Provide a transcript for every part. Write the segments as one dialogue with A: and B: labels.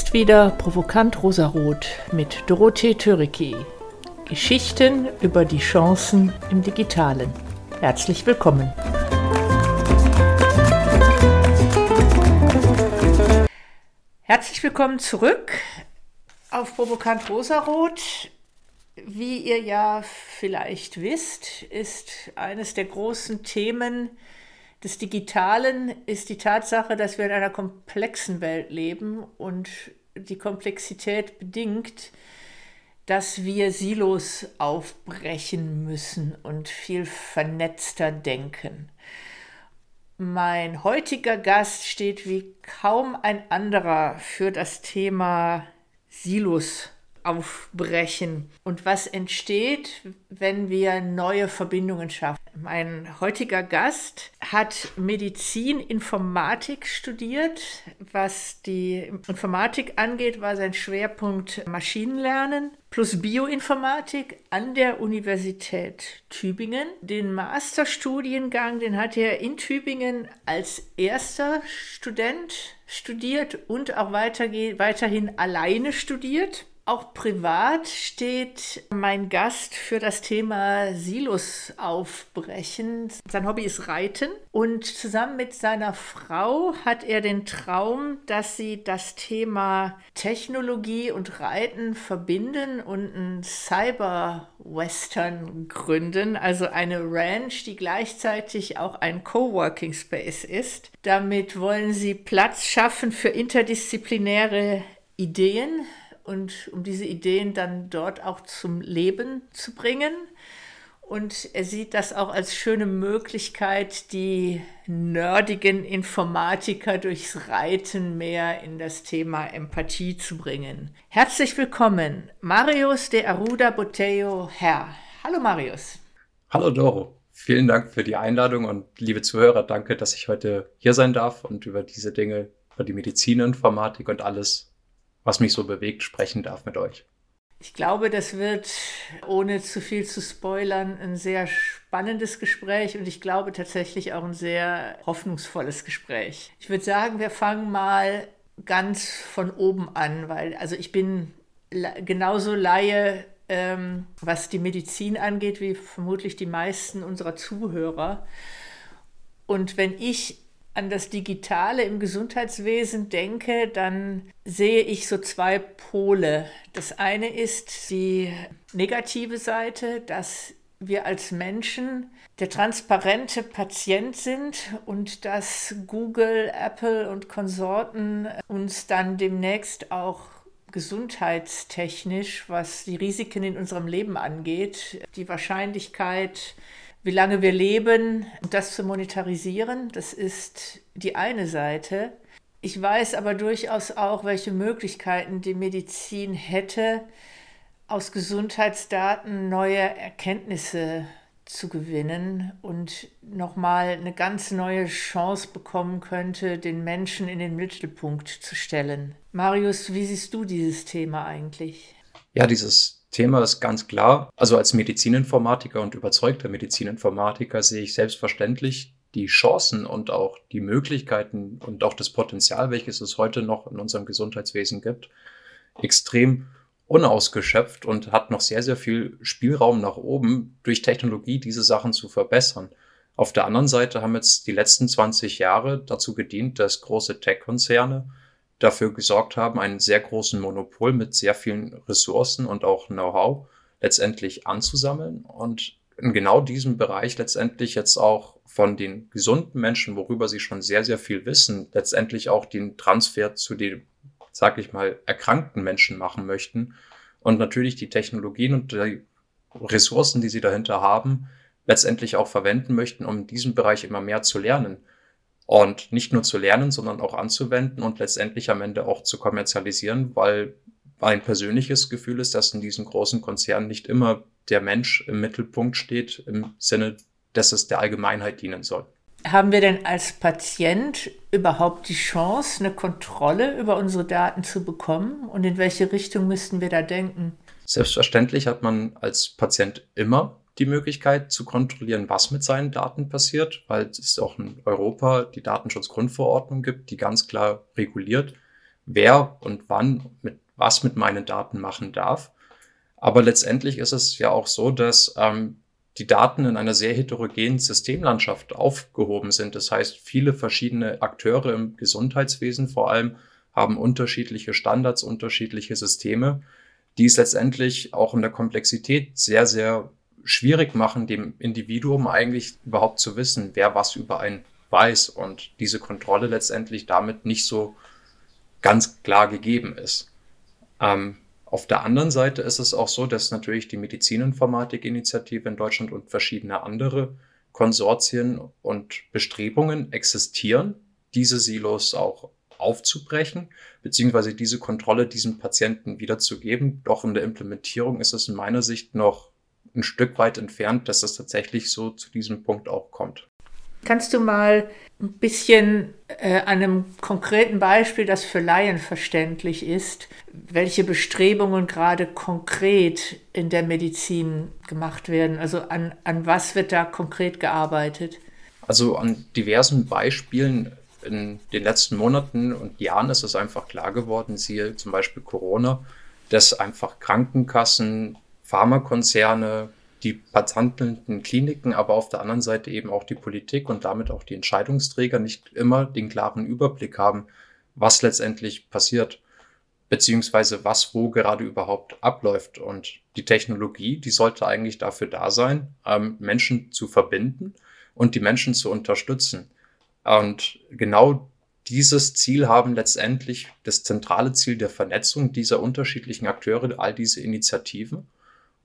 A: ist wieder Provokant Rosarot mit Dorothee Töricki. Geschichten über die Chancen im Digitalen. Herzlich willkommen. Herzlich willkommen zurück auf Provokant Rosarot. Wie ihr ja vielleicht wisst, ist eines der großen Themen des Digitalen ist die Tatsache, dass wir in einer komplexen Welt leben und die Komplexität bedingt, dass wir Silos aufbrechen müssen und viel vernetzter denken. Mein heutiger Gast steht wie kaum ein anderer für das Thema Silos aufbrechen und was entsteht, wenn wir neue Verbindungen schaffen. Mein heutiger Gast hat Medizin-Informatik studiert. Was die Informatik angeht, war sein Schwerpunkt Maschinenlernen plus Bioinformatik an der Universität Tübingen. Den Masterstudiengang, den hat er in Tübingen als erster Student studiert und auch weiterhin alleine studiert. Auch privat steht mein Gast für das Thema Silos aufbrechen. Sein Hobby ist Reiten und zusammen mit seiner Frau hat er den Traum, dass sie das Thema Technologie und Reiten verbinden und einen Cyber-Western gründen, also eine Ranch, die gleichzeitig auch ein Coworking Space ist. Damit wollen sie Platz schaffen für interdisziplinäre Ideen, und um diese Ideen dann dort auch zum Leben zu bringen. Und er sieht das auch als schöne Möglichkeit, die nerdigen Informatiker durchs Reiten mehr in das Thema Empathie zu bringen. Herzlich willkommen, Marius de Aruda Boteo Herr. Hallo Marius.
B: Hallo Doro. Vielen Dank für die Einladung und liebe Zuhörer, danke, dass ich heute hier sein darf und über diese Dinge, über die Medizininformatik und alles was mich so bewegt, sprechen darf mit euch.
A: Ich glaube, das wird, ohne zu viel zu spoilern, ein sehr spannendes Gespräch und ich glaube tatsächlich auch ein sehr hoffnungsvolles Gespräch. Ich würde sagen, wir fangen mal ganz von oben an, weil also ich bin genauso Laie, ähm, was die Medizin angeht, wie vermutlich die meisten unserer Zuhörer. Und wenn ich an das Digitale im Gesundheitswesen denke, dann sehe ich so zwei Pole. Das eine ist die negative Seite, dass wir als Menschen der transparente Patient sind und dass Google, Apple und Konsorten uns dann demnächst auch gesundheitstechnisch, was die Risiken in unserem Leben angeht, die Wahrscheinlichkeit wie lange wir leben das zu monetarisieren, das ist die eine Seite. Ich weiß aber durchaus auch, welche Möglichkeiten die Medizin hätte, aus Gesundheitsdaten neue Erkenntnisse zu gewinnen und nochmal eine ganz neue Chance bekommen könnte, den Menschen in den Mittelpunkt zu stellen. Marius, wie siehst du dieses Thema eigentlich?
B: Ja, dieses Thema ist ganz klar. Also als Medizininformatiker und überzeugter Medizininformatiker sehe ich selbstverständlich die Chancen und auch die Möglichkeiten und auch das Potenzial, welches es heute noch in unserem Gesundheitswesen gibt, extrem unausgeschöpft und hat noch sehr, sehr viel Spielraum nach oben, durch Technologie diese Sachen zu verbessern. Auf der anderen Seite haben jetzt die letzten 20 Jahre dazu gedient, dass große Tech-Konzerne dafür gesorgt haben, einen sehr großen Monopol mit sehr vielen Ressourcen und auch Know-how letztendlich anzusammeln und in genau diesem Bereich letztendlich jetzt auch von den gesunden Menschen, worüber sie schon sehr, sehr viel wissen, letztendlich auch den Transfer zu den, sag ich mal, erkrankten Menschen machen möchten und natürlich die Technologien und die Ressourcen, die sie dahinter haben, letztendlich auch verwenden möchten, um in diesem Bereich immer mehr zu lernen. Und nicht nur zu lernen, sondern auch anzuwenden und letztendlich am Ende auch zu kommerzialisieren, weil mein persönliches Gefühl ist, dass in diesen großen Konzernen nicht immer der Mensch im Mittelpunkt steht, im Sinne, dass es der Allgemeinheit dienen soll.
A: Haben wir denn als Patient überhaupt die Chance, eine Kontrolle über unsere Daten zu bekommen? Und in welche Richtung müssten wir da denken?
B: Selbstverständlich hat man als Patient immer die Möglichkeit zu kontrollieren, was mit seinen Daten passiert, weil es auch in Europa die Datenschutzgrundverordnung gibt, die ganz klar reguliert, wer und wann mit was mit meinen Daten machen darf. Aber letztendlich ist es ja auch so, dass ähm, die Daten in einer sehr heterogenen Systemlandschaft aufgehoben sind. Das heißt, viele verschiedene Akteure im Gesundheitswesen vor allem haben unterschiedliche Standards, unterschiedliche Systeme, die es letztendlich auch in der Komplexität sehr, sehr schwierig machen, dem Individuum eigentlich überhaupt zu wissen, wer was über einen weiß und diese Kontrolle letztendlich damit nicht so ganz klar gegeben ist. Ähm, auf der anderen Seite ist es auch so, dass natürlich die Medizininformatik-Initiative in Deutschland und verschiedene andere Konsortien und Bestrebungen existieren, diese Silos auch aufzubrechen, beziehungsweise diese Kontrolle diesem Patienten wiederzugeben. Doch in der Implementierung ist es in meiner Sicht noch ein Stück weit entfernt, dass es tatsächlich so zu diesem Punkt auch kommt.
A: Kannst du mal ein bisschen äh, an einem konkreten Beispiel, das für Laien verständlich ist, welche Bestrebungen gerade konkret in der Medizin gemacht werden? Also an, an was wird da konkret gearbeitet?
B: Also an diversen Beispielen in den letzten Monaten und Jahren ist es einfach klar geworden, siehe zum Beispiel Corona, dass einfach Krankenkassen, Pharmakonzerne, die patientelnden Kliniken, aber auf der anderen Seite eben auch die Politik und damit auch die Entscheidungsträger nicht immer den klaren Überblick haben, was letztendlich passiert, beziehungsweise was wo gerade überhaupt abläuft. Und die Technologie, die sollte eigentlich dafür da sein, ähm, Menschen zu verbinden und die Menschen zu unterstützen. Und genau dieses Ziel haben letztendlich das zentrale Ziel der Vernetzung dieser unterschiedlichen Akteure, all diese Initiativen.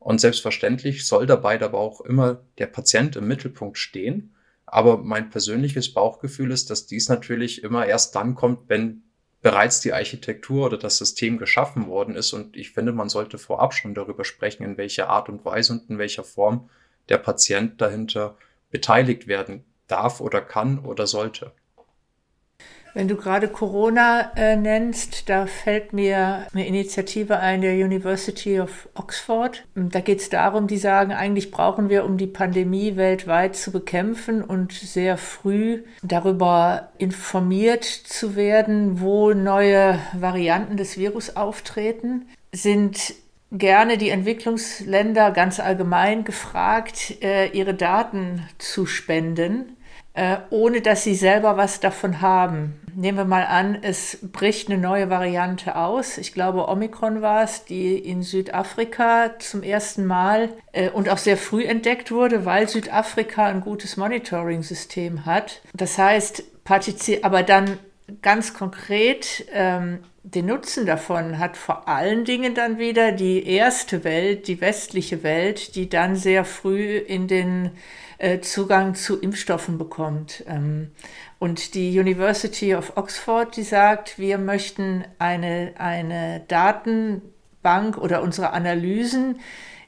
B: Und selbstverständlich soll dabei aber auch immer der Patient im Mittelpunkt stehen. Aber mein persönliches Bauchgefühl ist, dass dies natürlich immer erst dann kommt, wenn bereits die Architektur oder das System geschaffen worden ist. Und ich finde, man sollte vorab schon darüber sprechen, in welcher Art und Weise und in welcher Form der Patient dahinter beteiligt werden darf oder kann oder sollte.
A: Wenn du gerade Corona äh, nennst, da fällt mir eine Initiative ein der University of Oxford. Da geht es darum, die sagen, eigentlich brauchen wir, um die Pandemie weltweit zu bekämpfen und sehr früh darüber informiert zu werden, wo neue Varianten des Virus auftreten, sind gerne die Entwicklungsländer ganz allgemein gefragt, äh, ihre Daten zu spenden äh, ohne dass sie selber was davon haben. Nehmen wir mal an, es bricht eine neue Variante aus. Ich glaube, Omikron war es, die in Südafrika zum ersten Mal äh, und auch sehr früh entdeckt wurde, weil Südafrika ein gutes Monitoring-System hat. Das heißt, aber dann ganz konkret ähm, den Nutzen davon hat vor allen Dingen dann wieder die erste Welt, die westliche Welt, die dann sehr früh in den äh, Zugang zu Impfstoffen bekommt. Ähm, und die University of Oxford, die sagt, wir möchten eine, eine Datenbank oder unsere Analysen,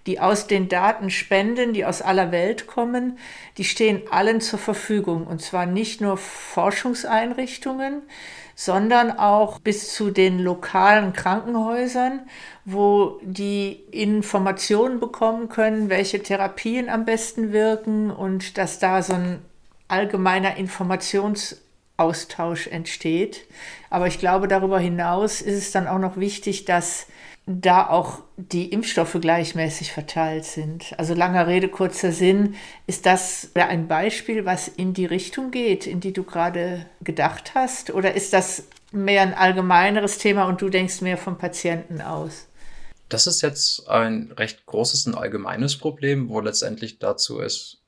A: die aus den Daten spenden, die aus aller Welt kommen, die stehen allen zur Verfügung. Und zwar nicht nur Forschungseinrichtungen, sondern auch bis zu den lokalen Krankenhäusern, wo die Informationen bekommen können, welche Therapien am besten wirken und dass da so ein allgemeiner Informationsaustausch entsteht. Aber ich glaube, darüber hinaus ist es dann auch noch wichtig, dass da auch die Impfstoffe gleichmäßig verteilt sind. Also langer Rede, kurzer Sinn, ist das ein Beispiel, was in die Richtung geht, in die du gerade gedacht hast? Oder ist das mehr ein allgemeineres Thema und du denkst mehr vom Patienten aus?
B: Das ist jetzt ein recht großes und allgemeines Problem, wo letztendlich dazu ist,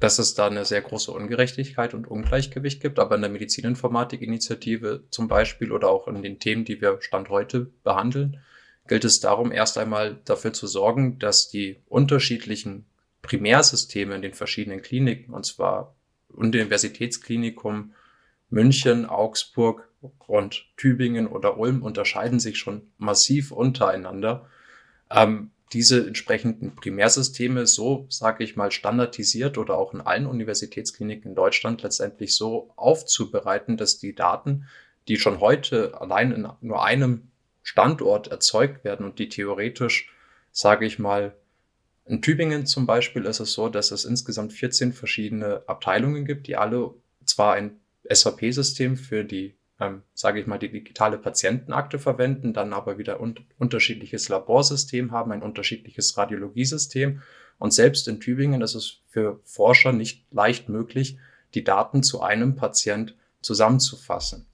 B: dass es da eine sehr große Ungerechtigkeit und Ungleichgewicht gibt. Aber in der Medizininformatik-Initiative zum Beispiel oder auch in den Themen, die wir Stand heute behandeln, gilt es darum, erst einmal dafür zu sorgen, dass die unterschiedlichen Primärsysteme in den verschiedenen Kliniken, und zwar Universitätsklinikum München, Augsburg und Tübingen oder Ulm unterscheiden sich schon massiv untereinander. Ähm, diese entsprechenden Primärsysteme so, sage ich mal, standardisiert oder auch in allen Universitätskliniken in Deutschland letztendlich so aufzubereiten, dass die Daten, die schon heute allein in nur einem Standort erzeugt werden und die theoretisch, sage ich mal, in Tübingen zum Beispiel ist es so, dass es insgesamt 14 verschiedene Abteilungen gibt, die alle zwar ein SAP-System für die ähm, sage ich mal, die digitale Patientenakte verwenden, dann aber wieder un unterschiedliches Laborsystem haben, ein unterschiedliches Radiologiesystem. Und selbst in Tübingen ist es für Forscher nicht leicht möglich, die Daten zu einem Patient zusammenzufassen.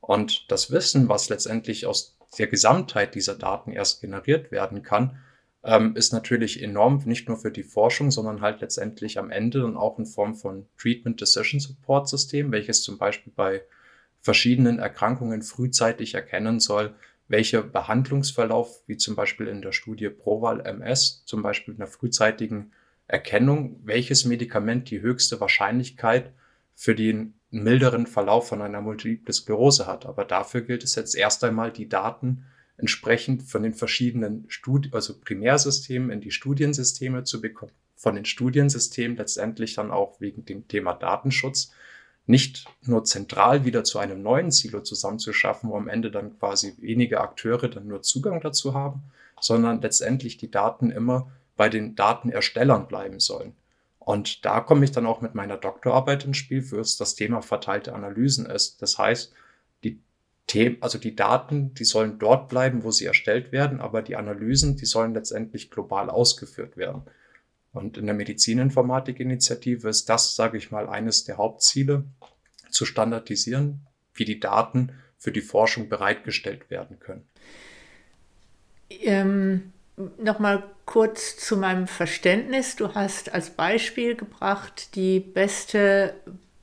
B: Und das Wissen, was letztendlich aus der Gesamtheit dieser Daten erst generiert werden kann, ähm, ist natürlich enorm, nicht nur für die Forschung, sondern halt letztendlich am Ende dann auch in Form von Treatment Decision Support System, welches zum Beispiel bei verschiedenen Erkrankungen frühzeitig erkennen soll, welcher Behandlungsverlauf, wie zum Beispiel in der Studie Proval MS, zum Beispiel in der frühzeitigen Erkennung, welches Medikament die höchste Wahrscheinlichkeit für den milderen Verlauf von einer Multiple Sklerose hat. Aber dafür gilt es jetzt erst einmal, die Daten entsprechend von den verschiedenen Studi also Primärsystemen in die Studiensysteme zu bekommen, von den Studiensystemen letztendlich dann auch wegen dem Thema Datenschutz nicht nur zentral wieder zu einem neuen Silo zusammenzuschaffen, wo am Ende dann quasi wenige Akteure dann nur Zugang dazu haben, sondern letztendlich die Daten immer bei den Datenerstellern bleiben sollen. Und da komme ich dann auch mit meiner Doktorarbeit ins Spiel, für es das Thema verteilte Analysen ist. Das heißt, die Themen, also die Daten, die sollen dort bleiben, wo sie erstellt werden, aber die Analysen, die sollen letztendlich global ausgeführt werden. Und in der Medizininformatik-Initiative ist das, sage ich mal, eines der Hauptziele, zu standardisieren, wie die Daten für die Forschung bereitgestellt werden können.
A: Ähm, Nochmal kurz zu meinem Verständnis. Du hast als Beispiel gebracht die beste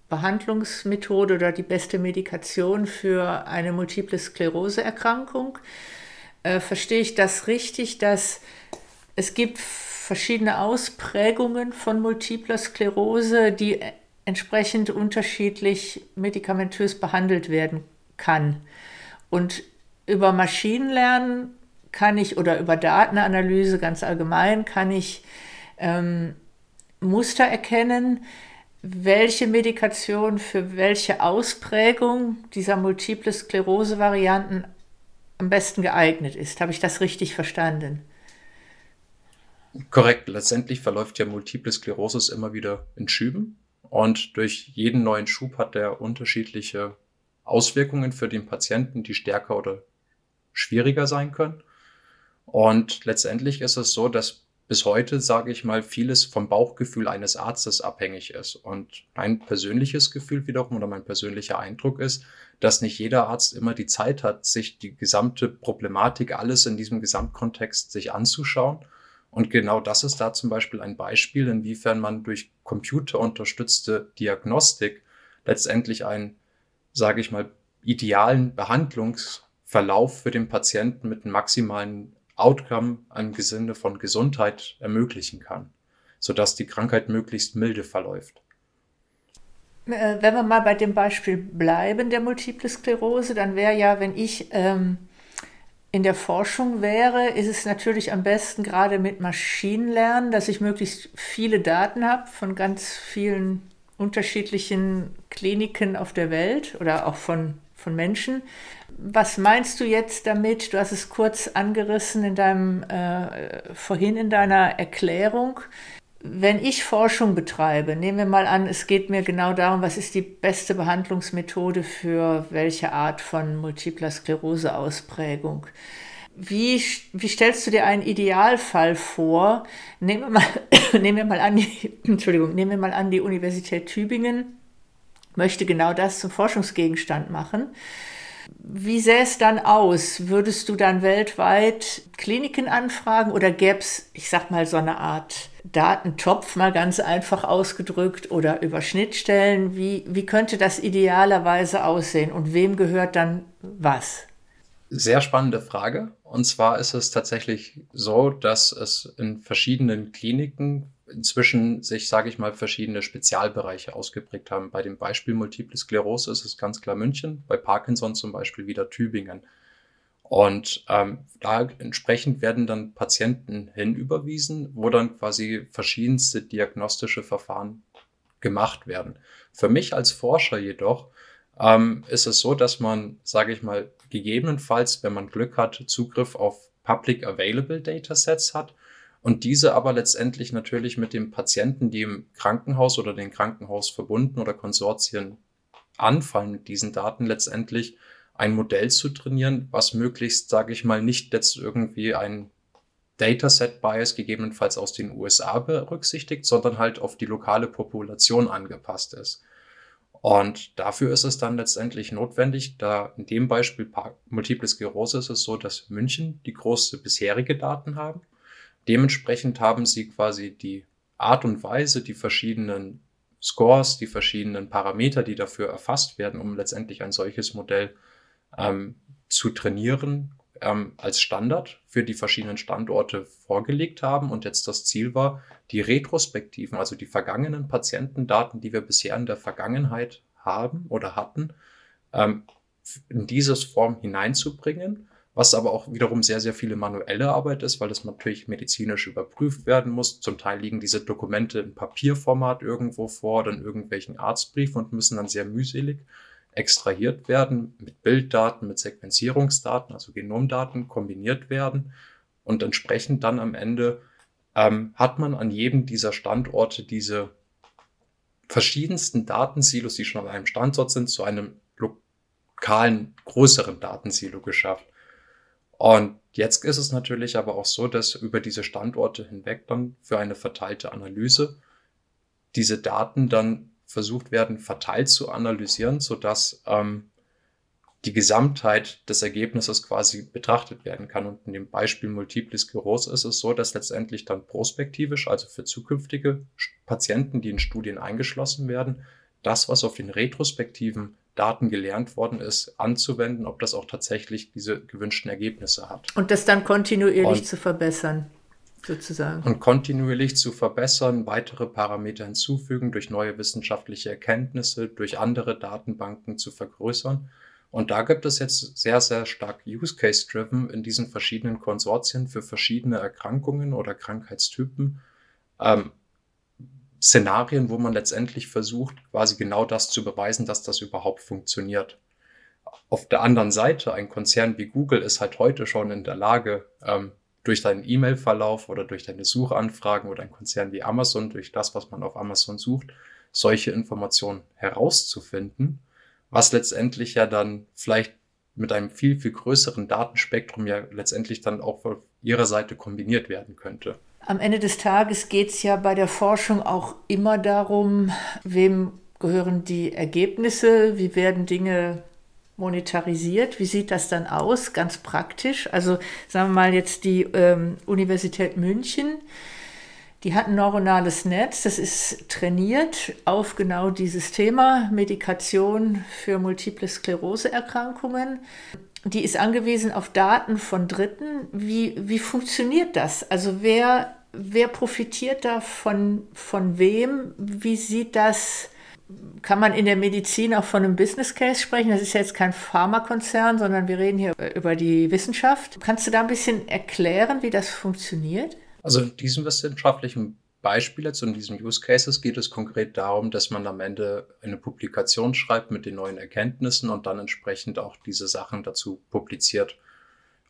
A: Behandlungsmethode oder die beste Medikation für eine multiple Sklerose-Erkrankung. Äh, verstehe ich das richtig, dass es gibt verschiedene Ausprägungen von multipler Sklerose, die entsprechend unterschiedlich medikamentös behandelt werden kann. Und über Maschinenlernen kann ich oder über Datenanalyse ganz allgemein kann ich ähm, Muster erkennen, welche Medikation für welche Ausprägung dieser multiple Sklerose-Varianten am besten geeignet ist. Habe ich das richtig verstanden?
B: Korrekt. Letztendlich verläuft ja Multiple Sklerosis immer wieder in Schüben. Und durch jeden neuen Schub hat der unterschiedliche Auswirkungen für den Patienten, die stärker oder schwieriger sein können. Und letztendlich ist es so, dass bis heute, sage ich mal, vieles vom Bauchgefühl eines Arztes abhängig ist. Und mein persönliches Gefühl wiederum oder mein persönlicher Eindruck ist, dass nicht jeder Arzt immer die Zeit hat, sich die gesamte Problematik, alles in diesem Gesamtkontext sich anzuschauen und genau das ist da zum Beispiel ein Beispiel, inwiefern man durch computerunterstützte Diagnostik letztendlich einen, sage ich mal, idealen Behandlungsverlauf für den Patienten mit maximalen Outcome im Sinne von Gesundheit ermöglichen kann, sodass die Krankheit möglichst milde verläuft.
A: Äh, wenn wir mal bei dem Beispiel bleiben, der Multiple Sklerose, dann wäre ja, wenn ich ähm, in der Forschung wäre, ist es natürlich am besten gerade mit Maschinenlernen, dass ich möglichst viele Daten habe von ganz vielen unterschiedlichen Kliniken auf der Welt oder auch von, von Menschen. Was meinst du jetzt damit? Du hast es kurz angerissen in deinem, äh, vorhin in deiner Erklärung wenn ich Forschung betreibe, nehmen wir mal an, es geht mir genau darum, was ist die beste Behandlungsmethode für welche Art von multipler Sklerose-Ausprägung. Wie, wie stellst du dir einen Idealfall vor? Nehmen wir mal, nehmen wir mal an, die, Entschuldigung, nehmen wir mal an, die Universität Tübingen möchte genau das zum Forschungsgegenstand machen. Wie sähe es dann aus? Würdest du dann weltweit Kliniken anfragen oder gäbe es, ich sag mal, so eine Art Datentopf, mal ganz einfach ausgedrückt, oder über Schnittstellen? Wie, wie könnte das idealerweise aussehen und wem gehört dann was?
B: Sehr spannende Frage. Und zwar ist es tatsächlich so, dass es in verschiedenen Kliniken inzwischen sich, sage ich mal, verschiedene Spezialbereiche ausgeprägt haben. Bei dem Beispiel Multiple Sklerose ist es ganz klar München, bei Parkinson zum Beispiel wieder Tübingen. Und ähm, da entsprechend werden dann Patienten hinüberwiesen, wo dann quasi verschiedenste diagnostische Verfahren gemacht werden. Für mich als Forscher jedoch ähm, ist es so, dass man, sage ich mal, gegebenenfalls, wenn man Glück hat, Zugriff auf Public Available Datasets hat und diese aber letztendlich natürlich mit dem Patienten, die im Krankenhaus oder den Krankenhaus verbunden oder Konsortien anfangen, mit diesen Daten letztendlich ein Modell zu trainieren, was möglichst, sage ich mal, nicht jetzt irgendwie ein Dataset Bias gegebenenfalls aus den USA berücksichtigt, sondern halt auf die lokale Population angepasst ist. Und dafür ist es dann letztendlich notwendig, da in dem Beispiel Multiple Sklerose ist es so, dass München die größte bisherige Daten haben. Dementsprechend haben sie quasi die Art und Weise, die verschiedenen Scores, die verschiedenen Parameter, die dafür erfasst werden, um letztendlich ein solches Modell ähm, zu trainieren, ähm, als Standard für die verschiedenen Standorte vorgelegt haben. Und jetzt das Ziel war, die Retrospektiven, also die vergangenen Patientendaten, die wir bisher in der Vergangenheit haben oder hatten, ähm, in dieses Form hineinzubringen, was aber auch wiederum sehr, sehr viele manuelle Arbeit ist, weil das natürlich medizinisch überprüft werden muss. Zum Teil liegen diese Dokumente in Papierformat irgendwo vor in irgendwelchen Arztbriefen und müssen dann sehr mühselig extrahiert werden, mit Bilddaten, mit Sequenzierungsdaten, also Genomdaten kombiniert werden und entsprechend dann am Ende ähm, hat man an jedem dieser Standorte diese verschiedensten Datensilos, die schon an einem Standort sind, zu einem lokalen, größeren Datensilo geschafft. Und jetzt ist es natürlich aber auch so, dass über diese Standorte hinweg dann für eine verteilte Analyse diese Daten dann versucht werden, verteilt zu analysieren, sodass ähm, die Gesamtheit des Ergebnisses quasi betrachtet werden kann. Und in dem Beispiel Multiple Sklerose ist es so, dass letztendlich dann prospektivisch, also für zukünftige Patienten, die in Studien eingeschlossen werden, das, was auf den retrospektiven Daten gelernt worden ist, anzuwenden, ob das auch tatsächlich diese gewünschten Ergebnisse hat.
A: Und das dann kontinuierlich Und zu verbessern sozusagen.
B: Und kontinuierlich zu verbessern, weitere Parameter hinzufügen, durch neue wissenschaftliche Erkenntnisse, durch andere Datenbanken zu vergrößern. Und da gibt es jetzt sehr, sehr stark Use Case Driven in diesen verschiedenen Konsortien für verschiedene Erkrankungen oder Krankheitstypen. Ähm, Szenarien, wo man letztendlich versucht, quasi genau das zu beweisen, dass das überhaupt funktioniert. Auf der anderen Seite, ein Konzern wie Google ist halt heute schon in der Lage, ähm, durch deinen E-Mail-Verlauf oder durch deine Suchanfragen oder ein Konzern wie Amazon, durch das, was man auf Amazon sucht, solche Informationen herauszufinden, was letztendlich ja dann vielleicht mit einem viel, viel größeren Datenspektrum ja letztendlich dann auch von ihrer Seite kombiniert werden könnte.
A: Am Ende des Tages geht es ja bei der Forschung auch immer darum, wem gehören die Ergebnisse, wie werden Dinge monetarisiert. Wie sieht das dann aus, ganz praktisch? Also sagen wir mal jetzt die ähm, Universität München, die hat ein neuronales Netz, das ist trainiert auf genau dieses Thema, Medikation für multiple Skleroseerkrankungen. Die ist angewiesen auf Daten von Dritten. Wie, wie funktioniert das? Also wer, wer profitiert da von, von wem? Wie sieht das kann man in der Medizin auch von einem Business Case sprechen? Das ist ja jetzt kein Pharmakonzern, sondern wir reden hier über die Wissenschaft. Kannst du da ein bisschen erklären, wie das funktioniert?
B: Also in diesem wissenschaftlichen Beispiel jetzt in diesem Use Cases geht es konkret darum, dass man am Ende eine Publikation schreibt mit den neuen Erkenntnissen und dann entsprechend auch diese Sachen dazu publiziert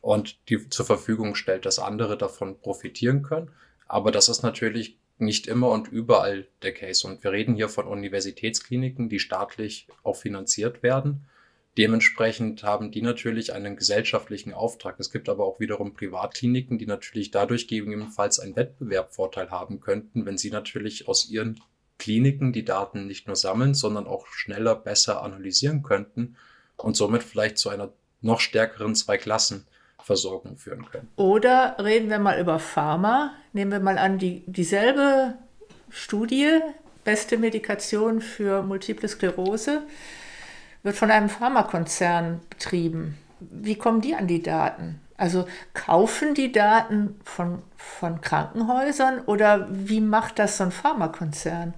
B: und die zur Verfügung stellt, dass andere davon profitieren können. Aber das ist natürlich nicht immer und überall der Case. Und wir reden hier von Universitätskliniken, die staatlich auch finanziert werden. Dementsprechend haben die natürlich einen gesellschaftlichen Auftrag. Es gibt aber auch wiederum Privatkliniken, die natürlich dadurch gegebenenfalls einen Wettbewerbsvorteil haben könnten, wenn sie natürlich aus ihren Kliniken die Daten nicht nur sammeln, sondern auch schneller, besser analysieren könnten und somit vielleicht zu einer noch stärkeren Zweiklassen Versorgung führen können.
A: Oder reden wir mal über Pharma. Nehmen wir mal an, die, dieselbe Studie, beste Medikation für Multiple Sklerose, wird von einem Pharmakonzern betrieben. Wie kommen die an die Daten? Also kaufen die Daten von, von Krankenhäusern oder wie macht das so ein Pharmakonzern?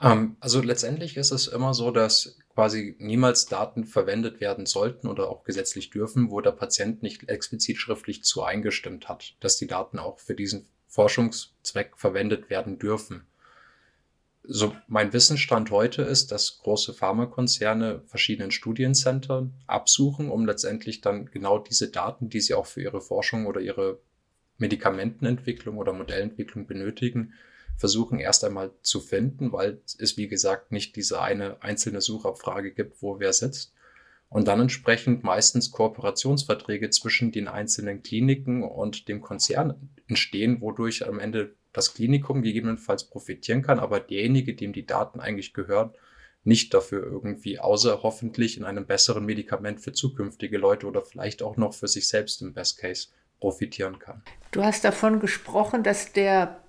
B: Ähm, also letztendlich ist es immer so, dass quasi niemals Daten verwendet werden sollten oder auch gesetzlich dürfen, wo der Patient nicht explizit schriftlich zu eingestimmt hat, dass die Daten auch für diesen Forschungszweck verwendet werden dürfen. So mein Wissensstand heute ist, dass große Pharmakonzerne verschiedenen Studiencentern absuchen, um letztendlich dann genau diese Daten, die sie auch für ihre Forschung oder ihre Medikamentenentwicklung oder Modellentwicklung benötigen, versuchen erst einmal zu finden, weil es, wie gesagt, nicht diese eine einzelne Suchabfrage gibt, wo wer sitzt. Und dann entsprechend meistens Kooperationsverträge zwischen den einzelnen Kliniken und dem Konzern entstehen, wodurch am Ende das Klinikum gegebenenfalls profitieren kann, aber derjenige, dem die Daten eigentlich gehören, nicht dafür irgendwie, außer hoffentlich in einem besseren Medikament für zukünftige Leute oder vielleicht auch noch für sich selbst im Best Case profitieren kann.
A: Du hast davon gesprochen, dass der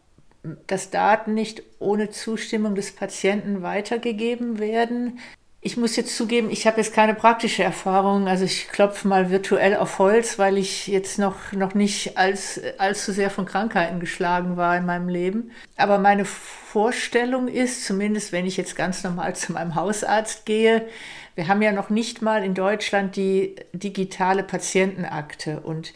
A: dass Daten nicht ohne Zustimmung des Patienten weitergegeben werden. Ich muss jetzt zugeben, ich habe jetzt keine praktische Erfahrung. Also ich klopfe mal virtuell auf Holz, weil ich jetzt noch, noch nicht als, allzu sehr von Krankheiten geschlagen war in meinem Leben. Aber meine Vorstellung ist, zumindest wenn ich jetzt ganz normal zu meinem Hausarzt gehe, wir haben ja noch nicht mal in Deutschland die digitale Patientenakte. Und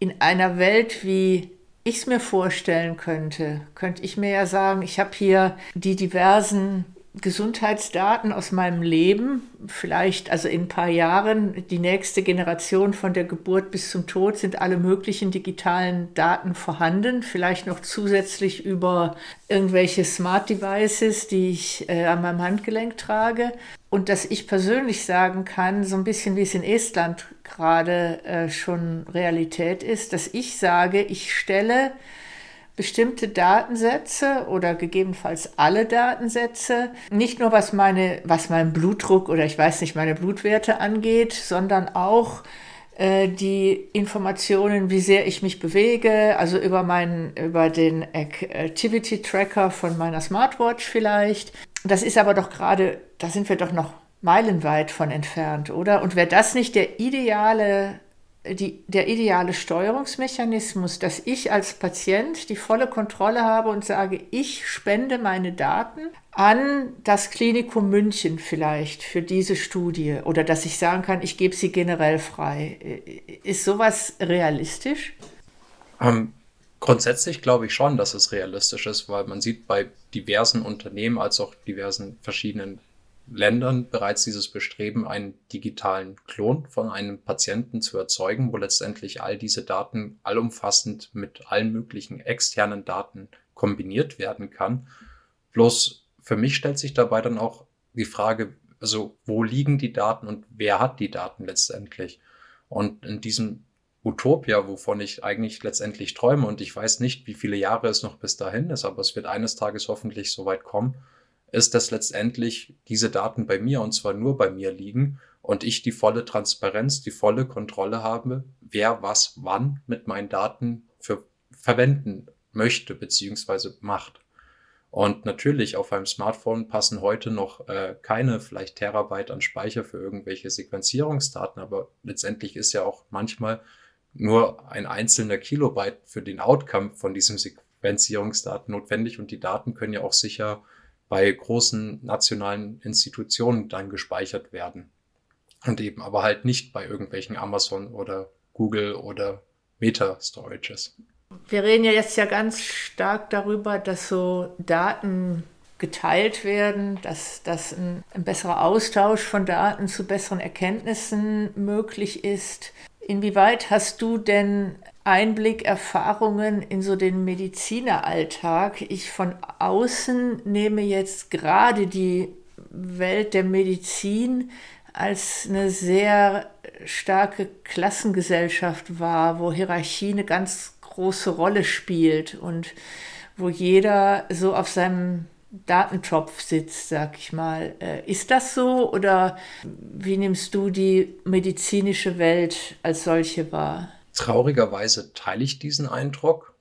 A: in einer Welt wie ich es mir vorstellen könnte, könnte ich mir ja sagen, ich habe hier die diversen Gesundheitsdaten aus meinem Leben, vielleicht also in ein paar Jahren, die nächste Generation von der Geburt bis zum Tod sind alle möglichen digitalen Daten vorhanden, vielleicht noch zusätzlich über irgendwelche Smart Devices, die ich äh, an meinem Handgelenk trage. Und dass ich persönlich sagen kann, so ein bisschen wie es in Estland gerade äh, schon Realität ist, dass ich sage, ich stelle bestimmte Datensätze oder gegebenenfalls alle Datensätze, nicht nur was meine, was meinen Blutdruck oder ich weiß nicht, meine Blutwerte angeht, sondern auch äh, die Informationen, wie sehr ich mich bewege, also über meinen, über den Activity Tracker von meiner Smartwatch vielleicht. Das ist aber doch gerade, da sind wir doch noch meilenweit von entfernt, oder? Und wäre das nicht der ideale die, der ideale Steuerungsmechanismus, dass ich als Patient die volle Kontrolle habe und sage, ich spende meine Daten an das Klinikum München vielleicht für diese Studie oder dass ich sagen kann, ich gebe sie generell frei. Ist sowas realistisch?
B: Ähm, grundsätzlich glaube ich schon, dass es realistisch ist, weil man sieht bei diversen Unternehmen als auch diversen verschiedenen Ländern bereits dieses Bestreben, einen digitalen Klon von einem Patienten zu erzeugen, wo letztendlich all diese Daten allumfassend mit allen möglichen externen Daten kombiniert werden kann. Bloß für mich stellt sich dabei dann auch die Frage, also wo liegen die Daten und wer hat die Daten letztendlich? Und in diesem Utopia, wovon ich eigentlich letztendlich träume und ich weiß nicht, wie viele Jahre es noch bis dahin ist, aber es wird eines Tages hoffentlich so weit kommen, ist, dass letztendlich diese Daten bei mir und zwar nur bei mir liegen und ich die volle Transparenz, die volle Kontrolle habe, wer was wann mit meinen Daten für verwenden möchte beziehungsweise macht. Und natürlich auf einem Smartphone passen heute noch äh, keine vielleicht Terabyte an Speicher für irgendwelche Sequenzierungsdaten, aber letztendlich ist ja auch manchmal nur ein einzelner Kilobyte für den Outcome von diesem Sequenzierungsdaten notwendig und die Daten können ja auch sicher bei großen nationalen Institutionen dann gespeichert werden. Und eben aber halt nicht bei irgendwelchen Amazon oder Google oder Meta-Storages.
A: Wir reden ja jetzt ja ganz stark darüber, dass so Daten geteilt werden, dass, dass ein, ein besserer Austausch von Daten zu besseren Erkenntnissen möglich ist. Inwieweit hast du denn Einblick, Erfahrungen in so den Medizineralltag. Ich von außen nehme jetzt gerade die Welt der Medizin als eine sehr starke Klassengesellschaft wahr, wo Hierarchie eine ganz große Rolle spielt und wo jeder so auf seinem Datentopf sitzt, sag ich mal. Äh, ist das so oder wie nimmst du die medizinische Welt als solche wahr?
B: Traurigerweise teile ich diesen Eindruck.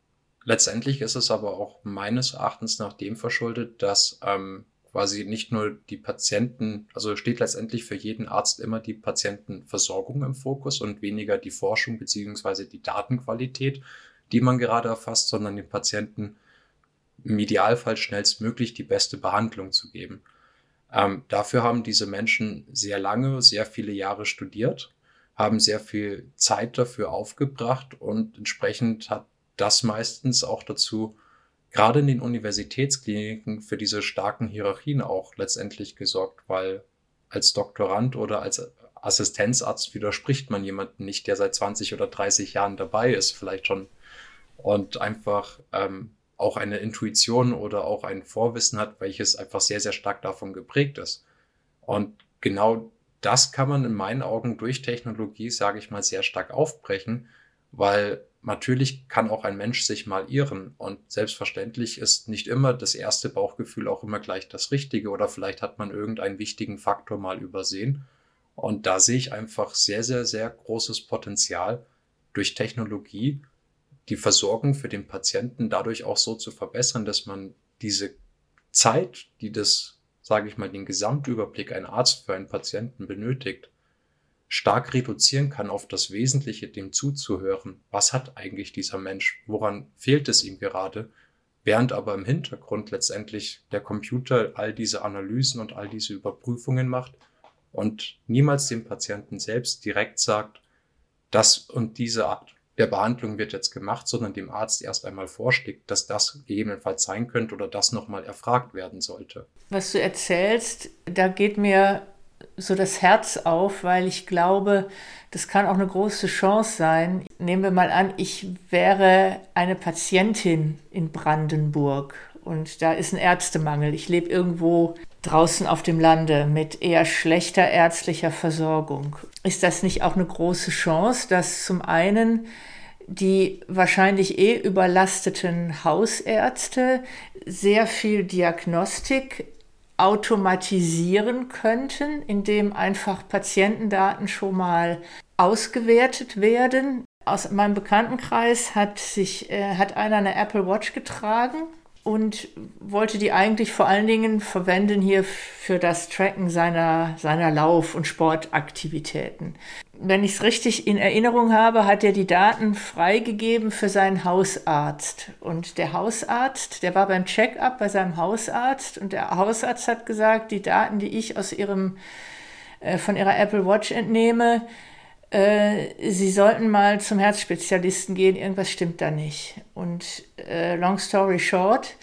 B: Letztendlich ist es aber auch meines Erachtens nach dem verschuldet, dass ähm, quasi nicht nur die Patienten, also steht letztendlich für jeden Arzt immer die Patientenversorgung im Fokus und weniger die Forschung beziehungsweise die Datenqualität, die man gerade erfasst, sondern den Patienten im Idealfall schnellstmöglich die beste Behandlung zu geben. Ähm, dafür haben diese Menschen sehr lange, sehr viele Jahre studiert haben sehr viel Zeit dafür aufgebracht und entsprechend hat das meistens auch dazu, gerade in den Universitätskliniken, für diese starken Hierarchien auch letztendlich gesorgt, weil als Doktorand oder als Assistenzarzt widerspricht man jemanden nicht, der seit 20 oder 30 Jahren dabei ist, vielleicht schon, und einfach ähm, auch eine Intuition oder auch ein Vorwissen hat, welches einfach sehr, sehr stark davon geprägt ist. Und genau das kann man in meinen Augen durch Technologie, sage ich mal, sehr stark aufbrechen, weil natürlich kann auch ein Mensch sich mal irren und selbstverständlich ist nicht immer das erste Bauchgefühl auch immer gleich das Richtige oder vielleicht hat man irgendeinen wichtigen Faktor mal übersehen. Und da sehe ich einfach sehr, sehr, sehr großes Potenzial durch Technologie, die Versorgung für den Patienten dadurch auch so zu verbessern, dass man diese Zeit, die das, sage ich mal, den Gesamtüberblick ein Arzt für einen Patienten benötigt, stark reduzieren kann auf das Wesentliche, dem zuzuhören. Was hat eigentlich dieser Mensch? Woran fehlt es ihm gerade? Während aber im Hintergrund letztendlich der Computer all diese Analysen und all diese Überprüfungen macht und niemals dem Patienten selbst direkt sagt, das und diese Art der Behandlung wird jetzt gemacht, sondern dem Arzt erst einmal vorschlägt, dass das gegebenenfalls sein könnte oder das nochmal erfragt werden sollte.
A: Was du erzählst, da geht mir so das Herz auf, weil ich glaube, das kann auch eine große Chance sein. Nehmen wir mal an, ich wäre eine Patientin in Brandenburg und da ist ein Ärztemangel. Ich lebe irgendwo draußen auf dem Lande mit eher schlechter ärztlicher Versorgung. Ist das nicht auch eine große Chance, dass zum einen die wahrscheinlich eh überlasteten Hausärzte sehr viel Diagnostik automatisieren könnten, indem einfach Patientendaten schon mal ausgewertet werden. Aus meinem Bekanntenkreis hat sich äh, hat einer eine Apple Watch getragen und wollte die eigentlich vor allen Dingen verwenden hier für das Tracken seiner, seiner Lauf- und Sportaktivitäten. Wenn ich es richtig in Erinnerung habe, hat er die Daten freigegeben für seinen Hausarzt. Und der Hausarzt, der war beim Check-up bei seinem Hausarzt und der Hausarzt hat gesagt, die Daten, die ich aus ihrem, äh, von ihrer Apple Watch entnehme, äh, Sie sollten mal zum Herzspezialisten gehen, irgendwas stimmt da nicht. Und äh, long story short,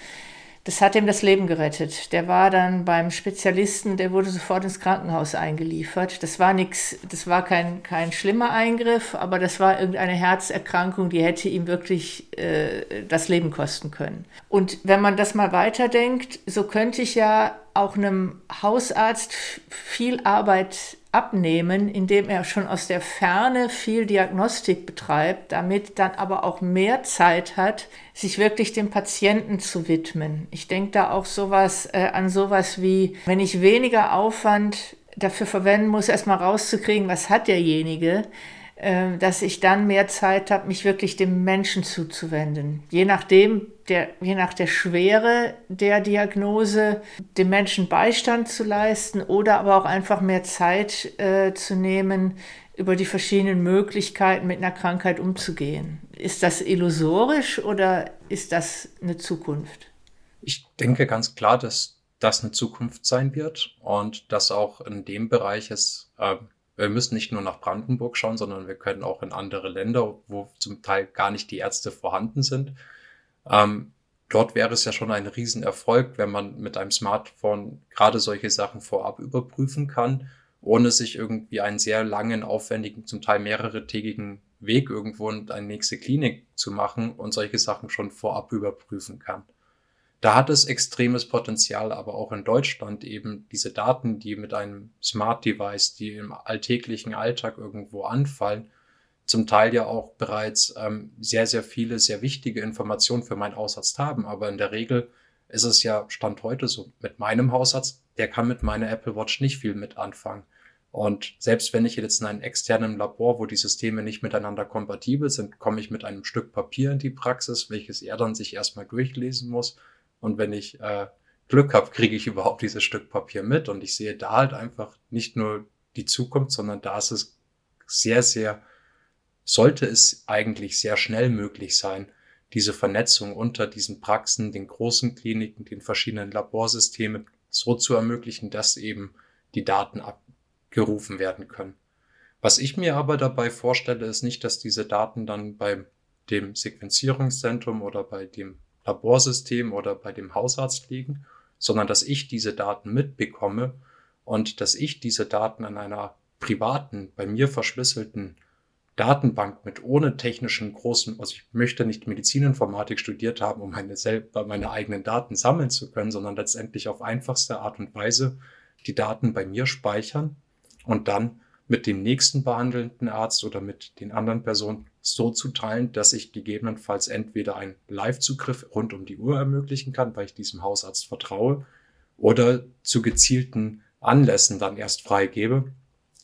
A: das hat ihm das Leben gerettet. Der war dann beim Spezialisten, der wurde sofort ins Krankenhaus eingeliefert. Das war nichts, das war kein, kein schlimmer Eingriff, aber das war irgendeine Herzerkrankung, die hätte ihm wirklich äh, das Leben kosten können. Und wenn man das mal weiterdenkt, so könnte ich ja auch einem Hausarzt viel Arbeit abnehmen, indem er schon aus der Ferne viel Diagnostik betreibt, damit dann aber auch mehr Zeit hat, sich wirklich dem Patienten zu widmen. Ich denke da auch sowas äh, an sowas wie, wenn ich weniger Aufwand dafür verwenden muss, erstmal rauszukriegen, was hat derjenige, dass ich dann mehr Zeit habe, mich wirklich dem Menschen zuzuwenden. Je nachdem, der, je nach der Schwere der Diagnose, dem Menschen Beistand zu leisten oder aber auch einfach mehr Zeit äh, zu nehmen, über die verschiedenen Möglichkeiten mit einer Krankheit umzugehen. Ist das illusorisch oder ist das eine Zukunft?
B: Ich denke ganz klar, dass das eine Zukunft sein wird und dass auch in dem Bereich es äh, wir müssen nicht nur nach Brandenburg schauen, sondern wir können auch in andere Länder, wo zum Teil gar nicht die Ärzte vorhanden sind. Ähm, dort wäre es ja schon ein Riesenerfolg, wenn man mit einem Smartphone gerade solche Sachen vorab überprüfen kann, ohne sich irgendwie einen sehr langen, aufwendigen, zum Teil mehrere tägigen Weg irgendwo in eine nächste Klinik zu machen und solche Sachen schon vorab überprüfen kann. Da hat es extremes Potenzial, aber auch in Deutschland eben diese Daten, die mit einem Smart Device, die im alltäglichen Alltag irgendwo anfallen, zum Teil ja auch bereits ähm, sehr, sehr viele, sehr wichtige Informationen für meinen Hausarzt haben. Aber in der Regel ist es ja Stand heute so mit meinem Hausarzt, der kann mit meiner Apple Watch nicht viel mit anfangen. Und selbst wenn ich jetzt in einem externen Labor, wo die Systeme nicht miteinander kompatibel sind, komme ich mit einem Stück Papier in die Praxis, welches er dann sich erstmal durchlesen muss und wenn ich äh, Glück habe, kriege ich überhaupt dieses Stück Papier mit. Und ich sehe da halt einfach nicht nur die Zukunft, sondern da ist es sehr, sehr, sollte es eigentlich sehr schnell möglich sein, diese Vernetzung unter diesen Praxen, den großen Kliniken, den verschiedenen Laborsystemen so zu ermöglichen, dass eben die Daten abgerufen werden können. Was ich mir aber dabei vorstelle, ist nicht, dass diese Daten dann bei dem Sequenzierungszentrum oder bei dem Laborsystem oder bei dem Hausarzt liegen, sondern dass ich diese Daten mitbekomme und dass ich diese Daten an einer privaten, bei mir verschlüsselten Datenbank mit ohne technischen großen, also ich möchte nicht Medizininformatik studiert haben, um meine selber meine eigenen Daten sammeln zu können, sondern letztendlich auf einfachste Art und Weise die Daten bei mir speichern und dann mit dem nächsten behandelnden Arzt oder mit den anderen Personen so zu teilen, dass ich gegebenenfalls entweder einen Live-Zugriff rund um die Uhr ermöglichen kann, weil ich diesem Hausarzt vertraue, oder zu gezielten Anlässen dann erst freigebe,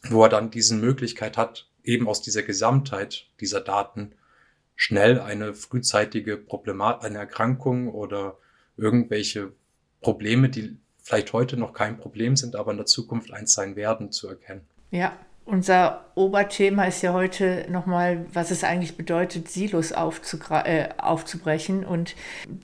B: wo er dann diese Möglichkeit hat, eben aus dieser Gesamtheit dieser Daten schnell eine frühzeitige Problematik, eine Erkrankung oder irgendwelche Probleme, die vielleicht heute noch kein Problem sind, aber in der Zukunft eins sein werden, zu erkennen.
A: Ja, unser Oberthema ist ja heute nochmal, was es eigentlich bedeutet, Silos äh, aufzubrechen. Und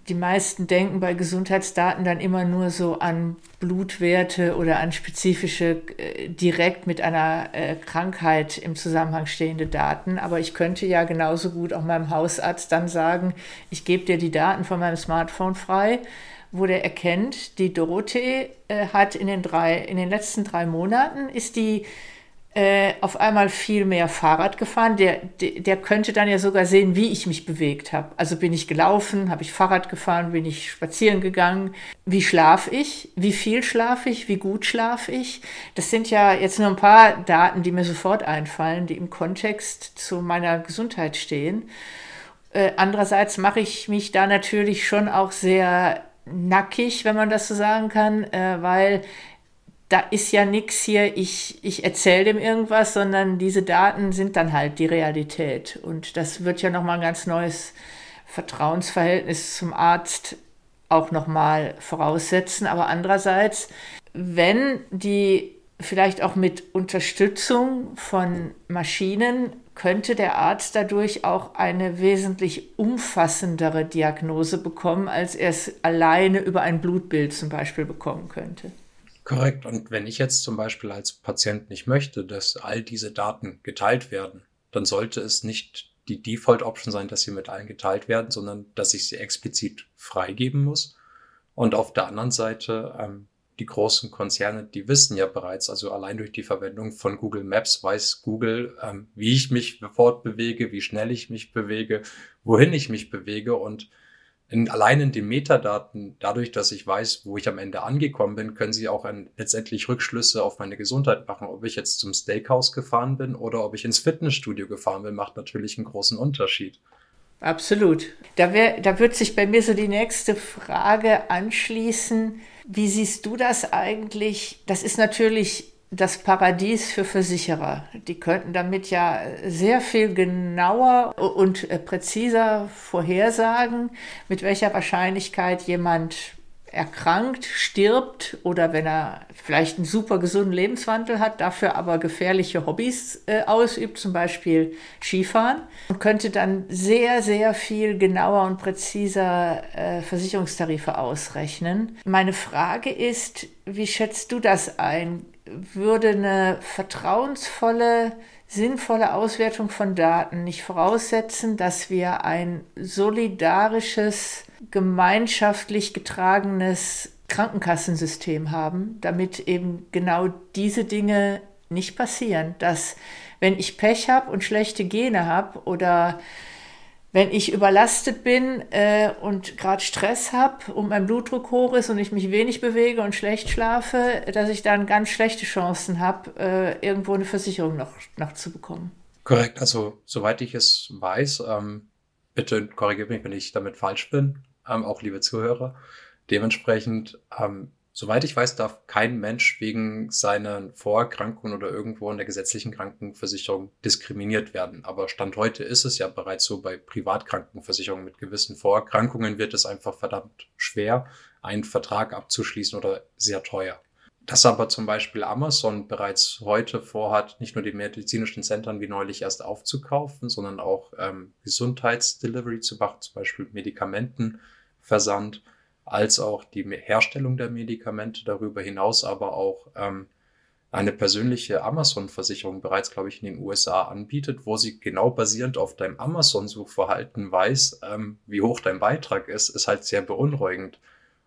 A: die meisten denken bei Gesundheitsdaten dann immer nur so an Blutwerte oder an spezifische, äh, direkt mit einer äh, Krankheit im Zusammenhang stehende Daten. Aber ich könnte ja genauso gut auch meinem Hausarzt dann sagen, ich gebe dir die Daten von meinem Smartphone frei wo der erkennt, die Dorothee äh, hat in den, drei, in den letzten drei Monaten ist die äh, auf einmal viel mehr Fahrrad gefahren. Der, der, der, könnte dann ja sogar sehen, wie ich mich bewegt habe. Also bin ich gelaufen, habe ich Fahrrad gefahren, bin ich spazieren gegangen. Wie schlafe ich? Wie viel schlafe ich? Wie gut schlafe ich? Das sind ja jetzt nur ein paar Daten, die mir sofort einfallen, die im Kontext zu meiner Gesundheit stehen. Äh, andererseits mache ich mich da natürlich schon auch sehr nackig, wenn man das so sagen kann, äh, weil da ist ja nichts hier, ich, ich erzähle dem irgendwas, sondern diese Daten sind dann halt die Realität. Und das wird ja nochmal ein ganz neues Vertrauensverhältnis zum Arzt auch nochmal voraussetzen. Aber andererseits, wenn die vielleicht auch mit Unterstützung von Maschinen, könnte der Arzt dadurch auch eine wesentlich umfassendere Diagnose bekommen, als er es alleine über ein Blutbild zum Beispiel bekommen könnte.
B: Korrekt. Und wenn ich jetzt zum Beispiel als Patient nicht möchte, dass all diese Daten geteilt werden, dann sollte es nicht die Default-Option sein, dass sie mit allen geteilt werden, sondern dass ich sie explizit freigeben muss. Und auf der anderen Seite, ähm, die großen Konzerne, die wissen ja bereits, also allein durch die Verwendung von Google Maps weiß Google, ähm, wie ich mich fortbewege, wie schnell ich mich bewege, wohin ich mich bewege und in, allein in den Metadaten, dadurch, dass ich weiß, wo ich am Ende angekommen bin, können Sie auch ein, letztendlich Rückschlüsse auf meine Gesundheit machen. Ob ich jetzt zum Steakhouse gefahren bin oder ob ich ins Fitnessstudio gefahren bin, macht natürlich einen großen Unterschied.
A: Absolut. Da, wär, da wird sich bei mir so die nächste Frage anschließen. Wie siehst du das eigentlich? Das ist natürlich das Paradies für Versicherer. Die könnten damit ja sehr viel genauer und präziser vorhersagen, mit welcher Wahrscheinlichkeit jemand erkrankt, stirbt oder wenn er vielleicht einen super gesunden Lebenswandel hat, dafür aber gefährliche Hobbys äh, ausübt, zum Beispiel Skifahren, und könnte dann sehr, sehr viel genauer und präziser äh, Versicherungstarife ausrechnen. Meine Frage ist, wie schätzt du das ein? Würde eine vertrauensvolle, sinnvolle Auswertung von Daten nicht voraussetzen, dass wir ein solidarisches, gemeinschaftlich getragenes Krankenkassensystem haben, damit eben genau diese Dinge nicht passieren, dass wenn ich Pech habe und schlechte Gene habe oder wenn ich überlastet bin äh, und gerade Stress habe und mein Blutdruck hoch ist und ich mich wenig bewege und schlecht schlafe, dass ich dann ganz schlechte Chancen habe, äh, irgendwo eine Versicherung noch, noch zu bekommen.
B: Korrekt, also soweit ich es weiß, ähm, bitte korrigiert mich, wenn ich damit falsch bin, ähm, auch liebe Zuhörer. Dementsprechend ähm, Soweit ich weiß, darf kein Mensch wegen seiner Vorerkrankungen oder irgendwo in der gesetzlichen Krankenversicherung diskriminiert werden. Aber Stand heute ist es ja bereits so, bei Privatkrankenversicherungen mit gewissen Vorerkrankungen wird es einfach verdammt schwer, einen Vertrag abzuschließen oder sehr teuer. Dass aber zum Beispiel Amazon bereits heute vorhat, nicht nur die medizinischen Zentren wie neulich erst aufzukaufen, sondern auch ähm, Gesundheitsdelivery zu machen, zum Beispiel Medikamentenversand als auch die Herstellung der Medikamente, darüber hinaus aber auch ähm, eine persönliche Amazon-Versicherung bereits, glaube ich, in den USA anbietet, wo sie genau basierend auf deinem Amazon-Suchverhalten weiß, ähm, wie hoch dein Beitrag ist, ist halt sehr beunruhigend.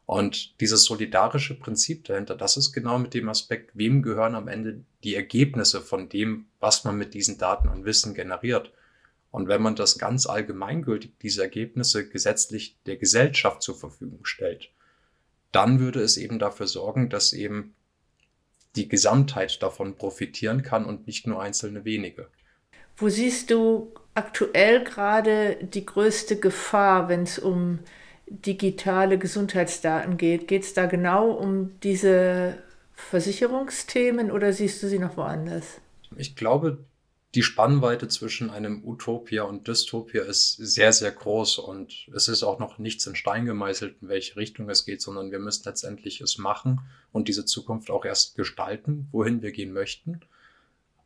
B: Und dieses solidarische Prinzip dahinter, das ist genau mit dem Aspekt, wem gehören am Ende die Ergebnisse von dem, was man mit diesen Daten an Wissen generiert. Und wenn man das ganz allgemeingültig, diese Ergebnisse gesetzlich der Gesellschaft zur Verfügung stellt, dann würde es eben dafür sorgen, dass eben die Gesamtheit davon profitieren kann und nicht nur einzelne wenige.
A: Wo siehst du aktuell gerade die größte Gefahr, wenn es um digitale Gesundheitsdaten geht? Geht es da genau um diese Versicherungsthemen oder siehst du sie noch woanders?
B: Ich glaube, die Spannweite zwischen einem Utopia und Dystopia ist sehr, sehr groß und es ist auch noch nichts in Stein gemeißelt, in welche Richtung es geht, sondern wir müssen letztendlich es machen und diese Zukunft auch erst gestalten, wohin wir gehen möchten.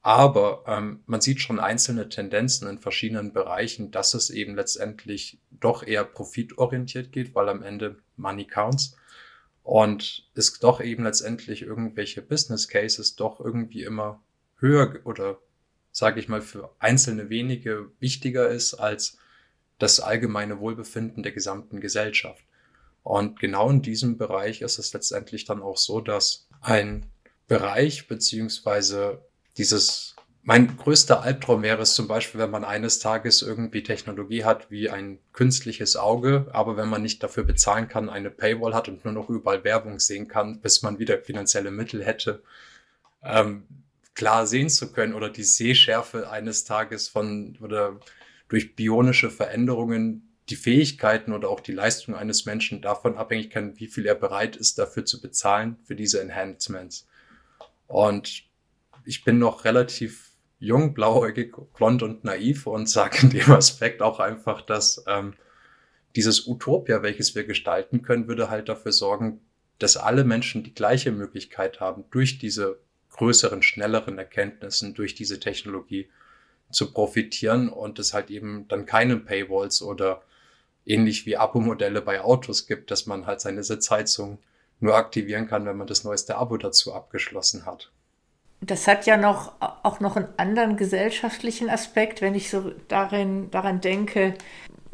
B: Aber ähm, man sieht schon einzelne Tendenzen in verschiedenen Bereichen, dass es eben letztendlich doch eher profitorientiert geht, weil am Ende Money counts. Und es doch eben letztendlich irgendwelche Business Cases doch irgendwie immer höher oder sage ich mal, für einzelne wenige wichtiger ist als das allgemeine Wohlbefinden der gesamten Gesellschaft. Und genau in diesem Bereich ist es letztendlich dann auch so, dass ein Bereich beziehungsweise dieses, mein größter Albtraum wäre es zum Beispiel, wenn man eines Tages irgendwie Technologie hat wie ein künstliches Auge, aber wenn man nicht dafür bezahlen kann, eine Paywall hat und nur noch überall Werbung sehen kann, bis man wieder finanzielle Mittel hätte. Ähm, klar sehen zu können oder die Sehschärfe eines Tages von oder durch bionische Veränderungen die Fähigkeiten oder auch die Leistung eines Menschen davon abhängig kann, wie viel er bereit ist, dafür zu bezahlen, für diese Enhancements. Und ich bin noch relativ jung, blauäugig, blond und naiv und sage in dem Aspekt auch einfach, dass ähm, dieses Utopia, welches wir gestalten können, würde halt dafür sorgen, dass alle Menschen die gleiche Möglichkeit haben, durch diese größeren, schnelleren Erkenntnissen durch diese Technologie zu profitieren und es halt eben dann keine Paywalls oder ähnlich wie Abo-Modelle bei Autos gibt, dass man halt seine Sitzheizung nur aktivieren kann, wenn man das neueste Abo dazu abgeschlossen hat.
A: Das hat ja noch auch noch einen anderen gesellschaftlichen Aspekt, wenn ich so darin, daran denke,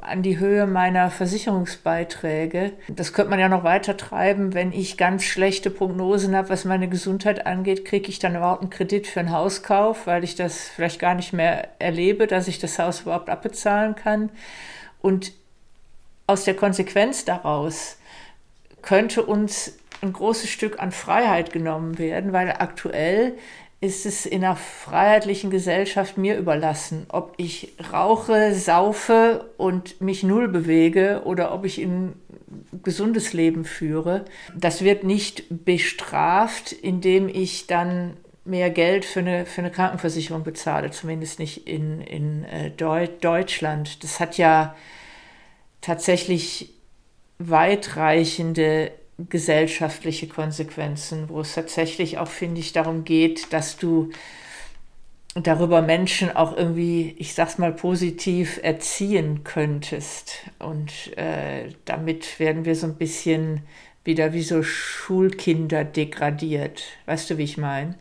A: an die Höhe meiner Versicherungsbeiträge. Das könnte man ja noch weiter treiben. Wenn ich ganz schlechte Prognosen habe, was meine Gesundheit angeht, kriege ich dann überhaupt einen Kredit für einen Hauskauf, weil ich das vielleicht gar nicht mehr erlebe, dass ich das Haus überhaupt abbezahlen kann. Und aus der Konsequenz daraus könnte uns ein großes Stück an Freiheit genommen werden, weil aktuell ist es in einer freiheitlichen Gesellschaft mir überlassen, ob ich rauche, saufe und mich null bewege oder ob ich ein gesundes Leben führe. Das wird nicht bestraft, indem ich dann mehr Geld für eine, für eine Krankenversicherung bezahle, zumindest nicht in, in äh, Deutschland. Das hat ja tatsächlich weitreichende gesellschaftliche Konsequenzen, wo es tatsächlich auch, finde ich, darum geht, dass du darüber Menschen auch irgendwie, ich sag's mal positiv, erziehen könntest. Und äh, damit werden wir so ein bisschen wieder wie so Schulkinder degradiert. Weißt du, wie ich meine?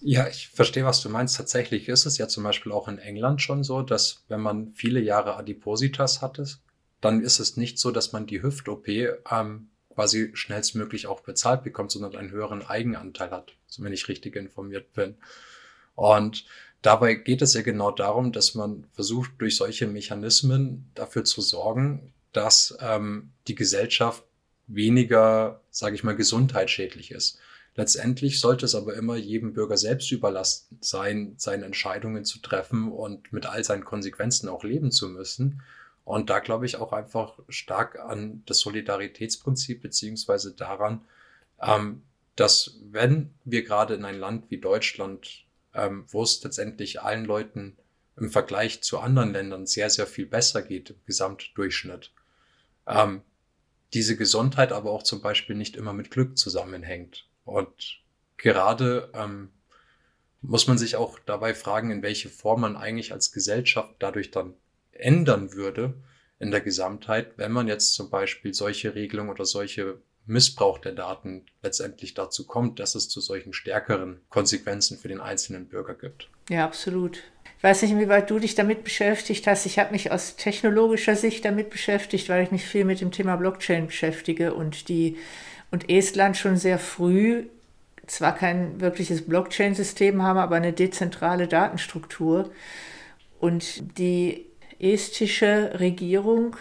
B: Ja, ich verstehe, was du meinst. Tatsächlich ist es ja zum Beispiel auch in England schon so, dass wenn man viele Jahre Adipositas hatte, dann ist es nicht so, dass man die Hüft-OP ähm, quasi schnellstmöglich auch bezahlt bekommt, sondern einen höheren Eigenanteil hat, wenn ich richtig informiert bin. Und dabei geht es ja genau darum, dass man versucht, durch solche Mechanismen dafür zu sorgen, dass ähm, die Gesellschaft weniger, sage ich mal, gesundheitsschädlich ist. Letztendlich sollte es aber immer jedem Bürger selbst überlassen sein, seine Entscheidungen zu treffen und mit all seinen Konsequenzen auch leben zu müssen. Und da glaube ich auch einfach stark an das Solidaritätsprinzip beziehungsweise daran, ähm, dass wenn wir gerade in ein Land wie Deutschland, ähm, wo es letztendlich allen Leuten im Vergleich zu anderen Ländern sehr, sehr viel besser geht im Gesamtdurchschnitt, ähm, diese Gesundheit aber auch zum Beispiel nicht immer mit Glück zusammenhängt. Und gerade ähm, muss man sich auch dabei fragen, in welche Form man eigentlich als Gesellschaft dadurch dann ändern würde in der Gesamtheit, wenn man jetzt zum Beispiel solche Regelungen oder solche Missbrauch der Daten letztendlich dazu kommt, dass es zu solchen stärkeren Konsequenzen für den einzelnen Bürger gibt.
A: Ja, absolut. weiß nicht, inwieweit du dich damit beschäftigt hast. Ich habe mich aus technologischer Sicht damit beschäftigt, weil ich mich viel mit dem Thema Blockchain beschäftige und die und Estland schon sehr früh zwar kein wirkliches Blockchain-System haben, aber eine dezentrale Datenstruktur. Und die estische Regierung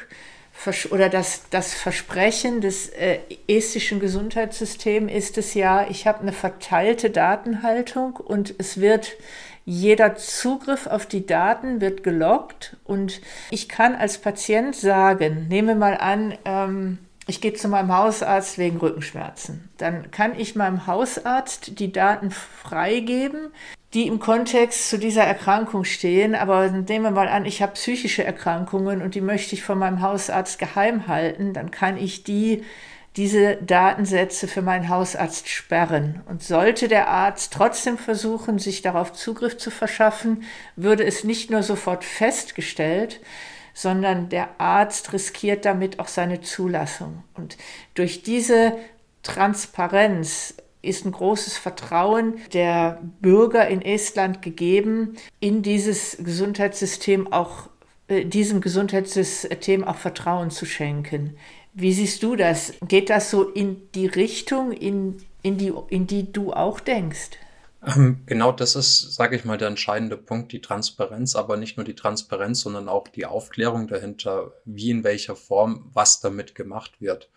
A: oder das, das Versprechen des äh, estischen Gesundheitssystems ist es ja, ich habe eine verteilte Datenhaltung und es wird jeder Zugriff auf die Daten wird gelockt und ich kann als Patient sagen, nehme mal an, ähm, ich gehe zu meinem Hausarzt wegen Rückenschmerzen. Dann kann ich meinem Hausarzt die Daten freigeben, die im Kontext zu dieser Erkrankung stehen. Aber nehmen wir mal an, ich habe psychische Erkrankungen und die möchte ich von meinem Hausarzt geheim halten. Dann kann ich die, diese Datensätze für meinen Hausarzt sperren. Und sollte der Arzt trotzdem versuchen, sich darauf Zugriff zu verschaffen, würde es nicht nur sofort festgestellt, sondern der Arzt riskiert damit auch seine Zulassung. Und durch diese Transparenz ist ein großes Vertrauen der Bürger in Estland gegeben, in dieses Gesundheitssystem auch äh, diesem Gesundheitssystem auch Vertrauen zu schenken. Wie siehst du das? Geht das so in die Richtung, in, in, die, in die du auch denkst?
B: Ähm, genau das ist, sage ich mal, der entscheidende Punkt, die Transparenz, aber nicht nur die Transparenz, sondern auch die Aufklärung dahinter, wie in welcher Form was damit gemacht wird.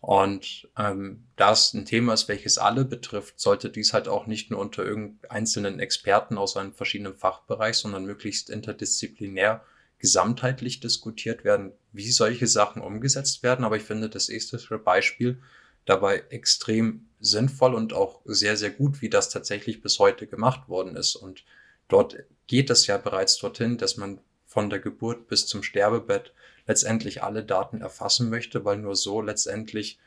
B: Und ähm, da es ein Thema ist, welches alle betrifft, sollte dies halt auch nicht nur unter einzelnen Experten aus einem verschiedenen Fachbereich, sondern möglichst interdisziplinär gesamtheitlich diskutiert werden, wie solche Sachen umgesetzt werden. Aber ich finde das estische Beispiel dabei extrem sinnvoll und auch sehr, sehr gut, wie das tatsächlich bis heute gemacht worden ist. Und dort geht es ja bereits dorthin, dass man von der Geburt bis zum Sterbebett letztendlich alle Daten erfassen möchte, weil nur so letztendlich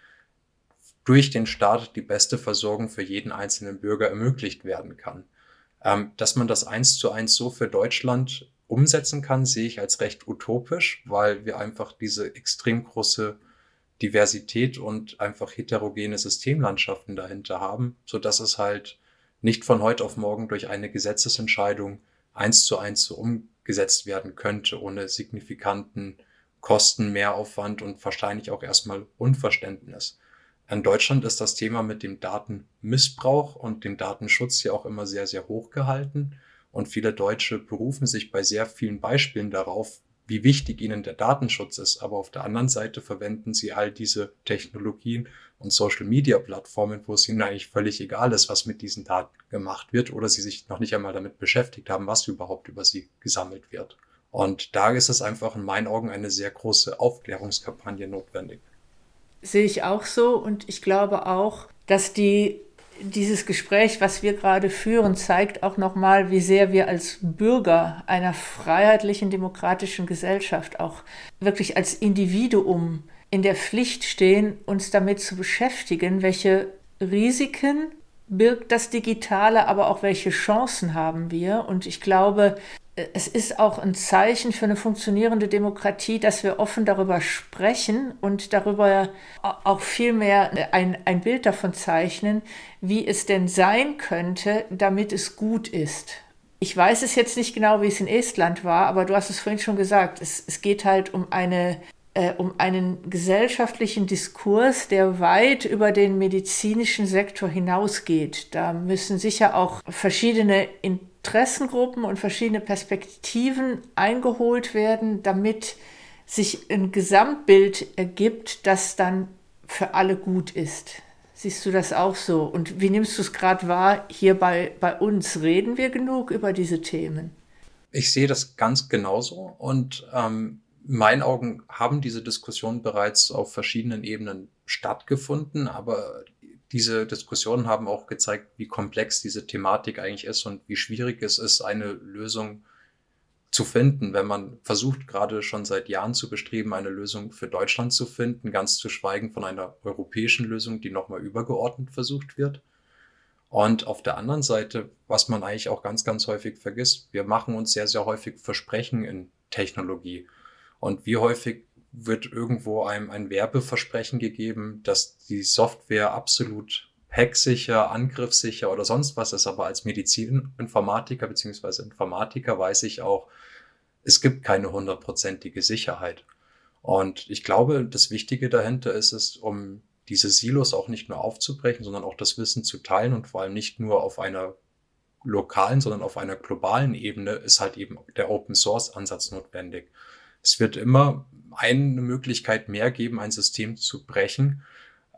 B: durch den Staat die beste Versorgung für jeden einzelnen Bürger ermöglicht werden kann. Ähm, dass man das eins zu eins so für Deutschland umsetzen kann, sehe ich als recht utopisch, weil wir einfach diese extrem große Diversität und einfach heterogene Systemlandschaften dahinter haben, so dass es halt nicht von heute auf morgen durch eine Gesetzesentscheidung eins zu eins so umgesetzt werden könnte, ohne signifikanten Kosten, Mehraufwand und wahrscheinlich auch erstmal Unverständnis. In Deutschland ist das Thema mit dem Datenmissbrauch und dem Datenschutz ja auch immer sehr, sehr hoch gehalten. Und viele Deutsche berufen sich bei sehr vielen Beispielen darauf, wie wichtig ihnen der Datenschutz ist. Aber auf der anderen Seite verwenden sie all diese Technologien und Social-Media-Plattformen, wo es ihnen eigentlich völlig egal ist, was mit diesen Daten gemacht wird oder sie sich noch nicht einmal damit beschäftigt haben, was überhaupt über sie gesammelt wird. Und da ist es einfach in meinen Augen eine sehr große Aufklärungskampagne notwendig.
A: Sehe ich auch so und ich glaube auch, dass die dieses Gespräch, was wir gerade führen, zeigt auch nochmal, wie sehr wir als Bürger einer freiheitlichen demokratischen Gesellschaft auch wirklich als Individuum in der Pflicht stehen, uns damit zu beschäftigen, welche Risiken birgt das Digitale, aber auch welche Chancen haben wir. Und ich glaube, es ist auch ein Zeichen für eine funktionierende Demokratie, dass wir offen darüber sprechen und darüber auch viel mehr ein, ein Bild davon zeichnen, wie es denn sein könnte, damit es gut ist. Ich weiß es jetzt nicht genau, wie es in Estland war, aber du hast es vorhin schon gesagt, es, es geht halt um eine äh, um einen gesellschaftlichen Diskurs, der weit über den medizinischen Sektor hinausgeht. Da müssen sicher auch verschiedene Interessengruppen und verschiedene Perspektiven eingeholt werden, damit sich ein Gesamtbild ergibt, das dann für alle gut ist. Siehst du das auch so? Und wie nimmst du es gerade wahr hier bei, bei uns? Reden wir genug über diese Themen?
B: Ich sehe das ganz genauso und ähm, in meinen Augen haben diese Diskussionen bereits auf verschiedenen Ebenen stattgefunden, aber diese Diskussionen haben auch gezeigt, wie komplex diese Thematik eigentlich ist und wie schwierig es ist, eine Lösung zu finden, wenn man versucht, gerade schon seit Jahren zu bestreben, eine Lösung für Deutschland zu finden, ganz zu schweigen von einer europäischen Lösung, die nochmal übergeordnet versucht wird. Und auf der anderen Seite, was man eigentlich auch ganz, ganz häufig vergisst, wir machen uns sehr, sehr häufig Versprechen in Technologie. Und wie häufig wird irgendwo einem ein Werbeversprechen gegeben, dass die Software absolut hacksicher, angriffssicher oder sonst was ist, aber als Medizininformatiker beziehungsweise Informatiker weiß ich auch, es gibt keine hundertprozentige Sicherheit. Und ich glaube, das Wichtige dahinter ist es, um diese Silos auch nicht nur aufzubrechen, sondern auch das Wissen zu teilen und vor allem nicht nur auf einer lokalen, sondern auf einer globalen Ebene ist halt eben der Open Source Ansatz notwendig. Es wird immer eine Möglichkeit mehr geben, ein System zu brechen,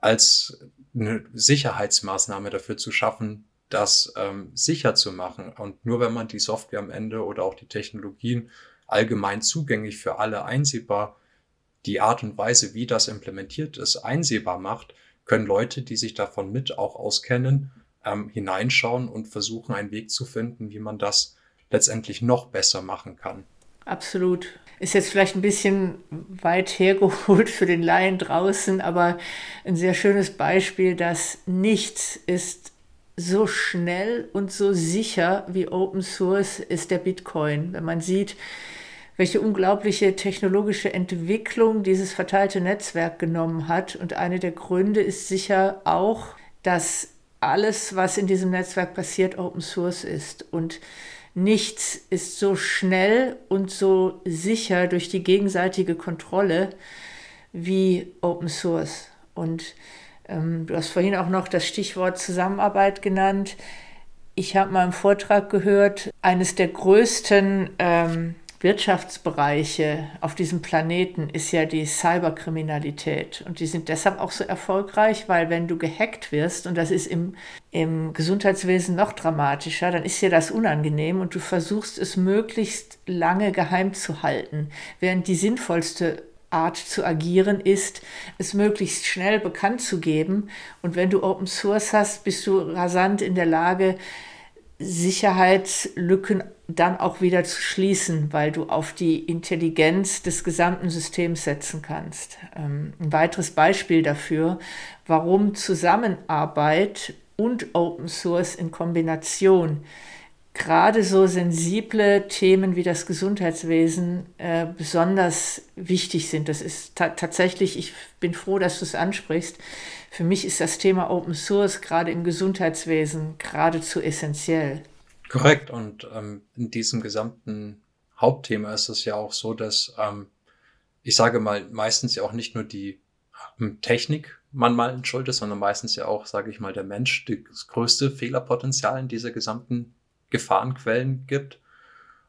B: als eine Sicherheitsmaßnahme dafür zu schaffen, das ähm, sicher zu machen. Und nur wenn man die Software am Ende oder auch die Technologien allgemein zugänglich für alle einsehbar, die Art und Weise, wie das implementiert ist, einsehbar macht, können Leute, die sich davon mit auch auskennen, ähm, hineinschauen und versuchen, einen Weg zu finden, wie man das letztendlich noch besser machen kann.
A: Absolut. Ist jetzt vielleicht ein bisschen weit hergeholt für den Laien draußen, aber ein sehr schönes Beispiel, dass nichts ist so schnell und so sicher wie Open Source ist der Bitcoin. Wenn man sieht, welche unglaubliche technologische Entwicklung dieses verteilte Netzwerk genommen hat. Und eine der Gründe ist sicher auch, dass alles, was in diesem Netzwerk passiert, Open Source ist. Und nichts ist so schnell und so sicher durch die gegenseitige Kontrolle wie Open Source. Und ähm, du hast vorhin auch noch das Stichwort Zusammenarbeit genannt. Ich habe mal im Vortrag gehört, eines der größten ähm, Wirtschaftsbereiche auf diesem Planeten ist ja die Cyberkriminalität. Und die sind deshalb auch so erfolgreich, weil wenn du gehackt wirst, und das ist im, im Gesundheitswesen noch dramatischer, dann ist dir das unangenehm und du versuchst es möglichst lange geheim zu halten, während die sinnvollste Art zu agieren ist, es möglichst schnell bekannt zu geben. Und wenn du Open Source hast, bist du rasant in der Lage, Sicherheitslücken dann auch wieder zu schließen, weil du auf die Intelligenz des gesamten Systems setzen kannst. Ähm, ein weiteres Beispiel dafür, warum Zusammenarbeit und Open Source in Kombination gerade so sensible Themen wie das Gesundheitswesen äh, besonders wichtig sind. Das ist ta tatsächlich, ich bin froh, dass du es ansprichst. Für mich ist das Thema Open Source gerade im Gesundheitswesen geradezu essentiell.
B: Korrekt. Und ähm, in diesem gesamten Hauptthema ist es ja auch so, dass ähm, ich sage mal, meistens ja auch nicht nur die ähm, Technik man mal schuld ist, sondern meistens ja auch, sage ich mal, der Mensch das größte Fehlerpotenzial in dieser gesamten Gefahrenquellen gibt.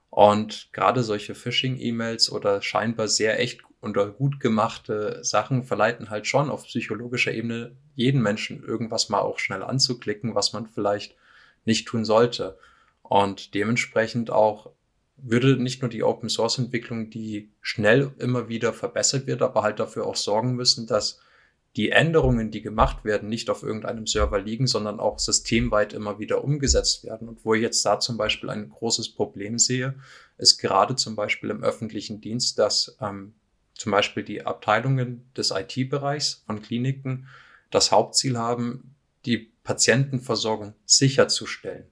B: Und gerade solche Phishing-E-Mails oder scheinbar sehr echt oder gut gemachte Sachen verleiten halt schon auf psychologischer Ebene jeden Menschen irgendwas mal auch schnell anzuklicken, was man vielleicht nicht tun sollte. Und dementsprechend auch würde nicht nur die Open Source Entwicklung, die schnell immer wieder verbessert wird, aber halt dafür auch sorgen müssen, dass die Änderungen, die gemacht werden, nicht auf irgendeinem Server liegen, sondern auch systemweit immer wieder umgesetzt werden. Und wo ich jetzt da zum Beispiel ein großes Problem sehe, ist gerade zum Beispiel im öffentlichen Dienst, dass ähm, zum Beispiel die Abteilungen des IT-Bereichs von Kliniken das Hauptziel haben, die Patientenversorgung sicherzustellen.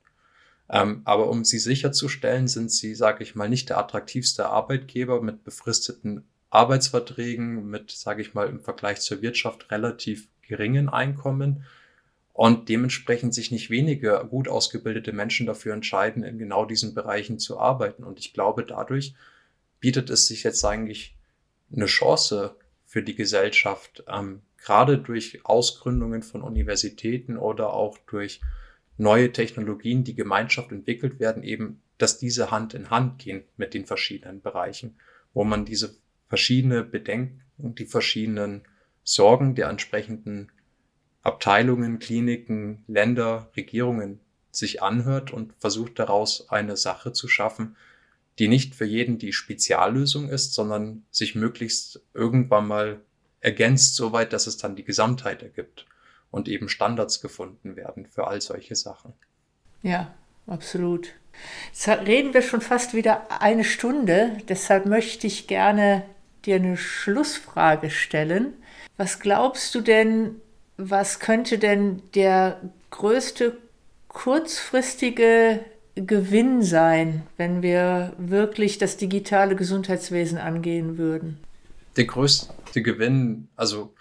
B: Ähm, aber um sie sicherzustellen, sind sie, sage ich mal, nicht der attraktivste Arbeitgeber mit befristeten Arbeitsverträgen mit, sage ich mal, im Vergleich zur Wirtschaft relativ geringen Einkommen und dementsprechend sich nicht wenige gut ausgebildete Menschen dafür entscheiden, in genau diesen Bereichen zu arbeiten. Und ich glaube, dadurch bietet es sich jetzt eigentlich eine Chance für die Gesellschaft, ähm, gerade durch Ausgründungen von Universitäten oder auch durch neue Technologien, die Gemeinschaft entwickelt werden, eben, dass diese Hand in Hand gehen mit den verschiedenen Bereichen, wo man diese verschiedene Bedenken, die verschiedenen Sorgen der entsprechenden Abteilungen, Kliniken, Länder, Regierungen sich anhört und versucht daraus eine Sache zu schaffen, die nicht für jeden die Speziallösung ist, sondern sich möglichst irgendwann mal ergänzt, soweit, dass es dann die Gesamtheit ergibt und eben Standards gefunden werden für all solche Sachen.
A: Ja, absolut. Jetzt reden wir schon fast wieder eine Stunde, deshalb möchte ich gerne dir eine Schlussfrage stellen. Was glaubst du denn, was könnte denn der größte kurzfristige Gewinn sein, wenn wir wirklich das digitale Gesundheitswesen angehen würden?
B: Der größte Gewinn, also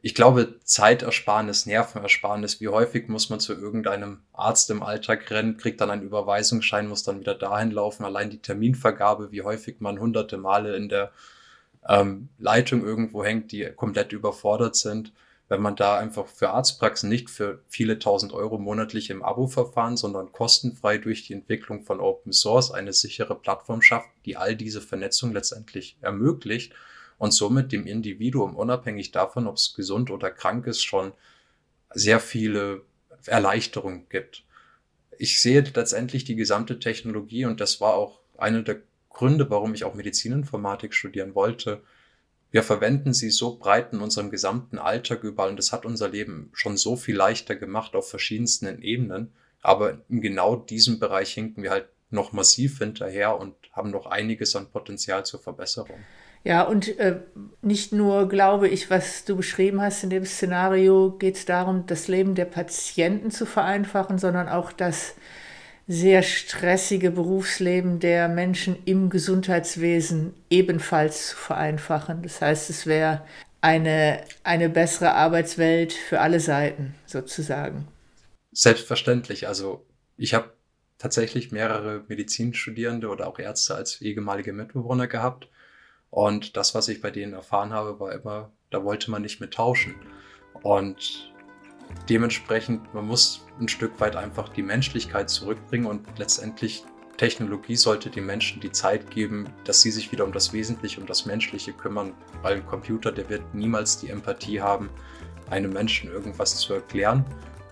B: ich glaube, Zeitersparnis, Nervenersparnis, wie häufig muss man zu irgendeinem Arzt im Alltag rennen, kriegt dann einen Überweisungsschein, muss dann wieder dahin laufen. Allein die Terminvergabe, wie häufig man hunderte Male in der ähm, Leitung irgendwo hängt, die komplett überfordert sind. Wenn man da einfach für Arztpraxen nicht für viele tausend Euro monatlich im Abo-Verfahren, sondern kostenfrei durch die Entwicklung von Open Source eine sichere Plattform schafft, die all diese Vernetzung letztendlich ermöglicht, und somit dem Individuum, unabhängig davon, ob es gesund oder krank ist, schon sehr viele Erleichterungen gibt. Ich sehe letztendlich die gesamte Technologie und das war auch einer der Gründe, warum ich auch Medizininformatik studieren wollte. Wir verwenden sie so breit in unserem gesamten Alltag überall und das hat unser Leben schon so viel leichter gemacht auf verschiedensten Ebenen. Aber in genau diesem Bereich hinken wir halt noch massiv hinterher und haben noch einiges an Potenzial zur Verbesserung.
A: Ja, und äh, nicht nur, glaube ich, was du beschrieben hast in dem Szenario, geht es darum, das Leben der Patienten zu vereinfachen, sondern auch das sehr stressige Berufsleben der Menschen im Gesundheitswesen ebenfalls zu vereinfachen. Das heißt, es wäre eine, eine bessere Arbeitswelt für alle Seiten sozusagen.
B: Selbstverständlich. Also ich habe tatsächlich mehrere Medizinstudierende oder auch Ärzte als ehemalige Mitbewohner gehabt. Und das, was ich bei denen erfahren habe, war immer, da wollte man nicht mit tauschen. Und dementsprechend, man muss ein Stück weit einfach die Menschlichkeit zurückbringen und letztendlich Technologie sollte den Menschen die Zeit geben, dass sie sich wieder um das Wesentliche, um das Menschliche kümmern, weil ein Computer, der wird niemals die Empathie haben, einem Menschen irgendwas zu erklären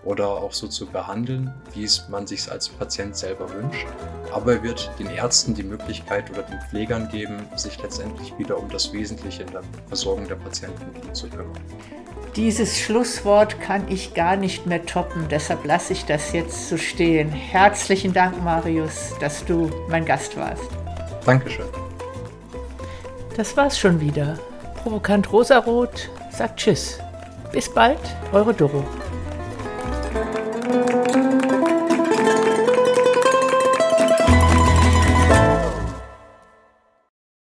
B: oder auch so zu behandeln, wie es man sich als Patient selber wünscht. Aber er wird den Ärzten die Möglichkeit oder den Pflegern geben, sich letztendlich wieder um das Wesentliche in der Versorgung der Patienten zu kümmern.
A: Dieses Schlusswort kann ich gar nicht mehr toppen, deshalb lasse ich das jetzt so stehen. Herzlichen Dank, Marius, dass du mein Gast warst.
B: Dankeschön.
A: Das war's schon wieder. Provokant Rosarot sagt Tschüss. Bis bald, eure Doro.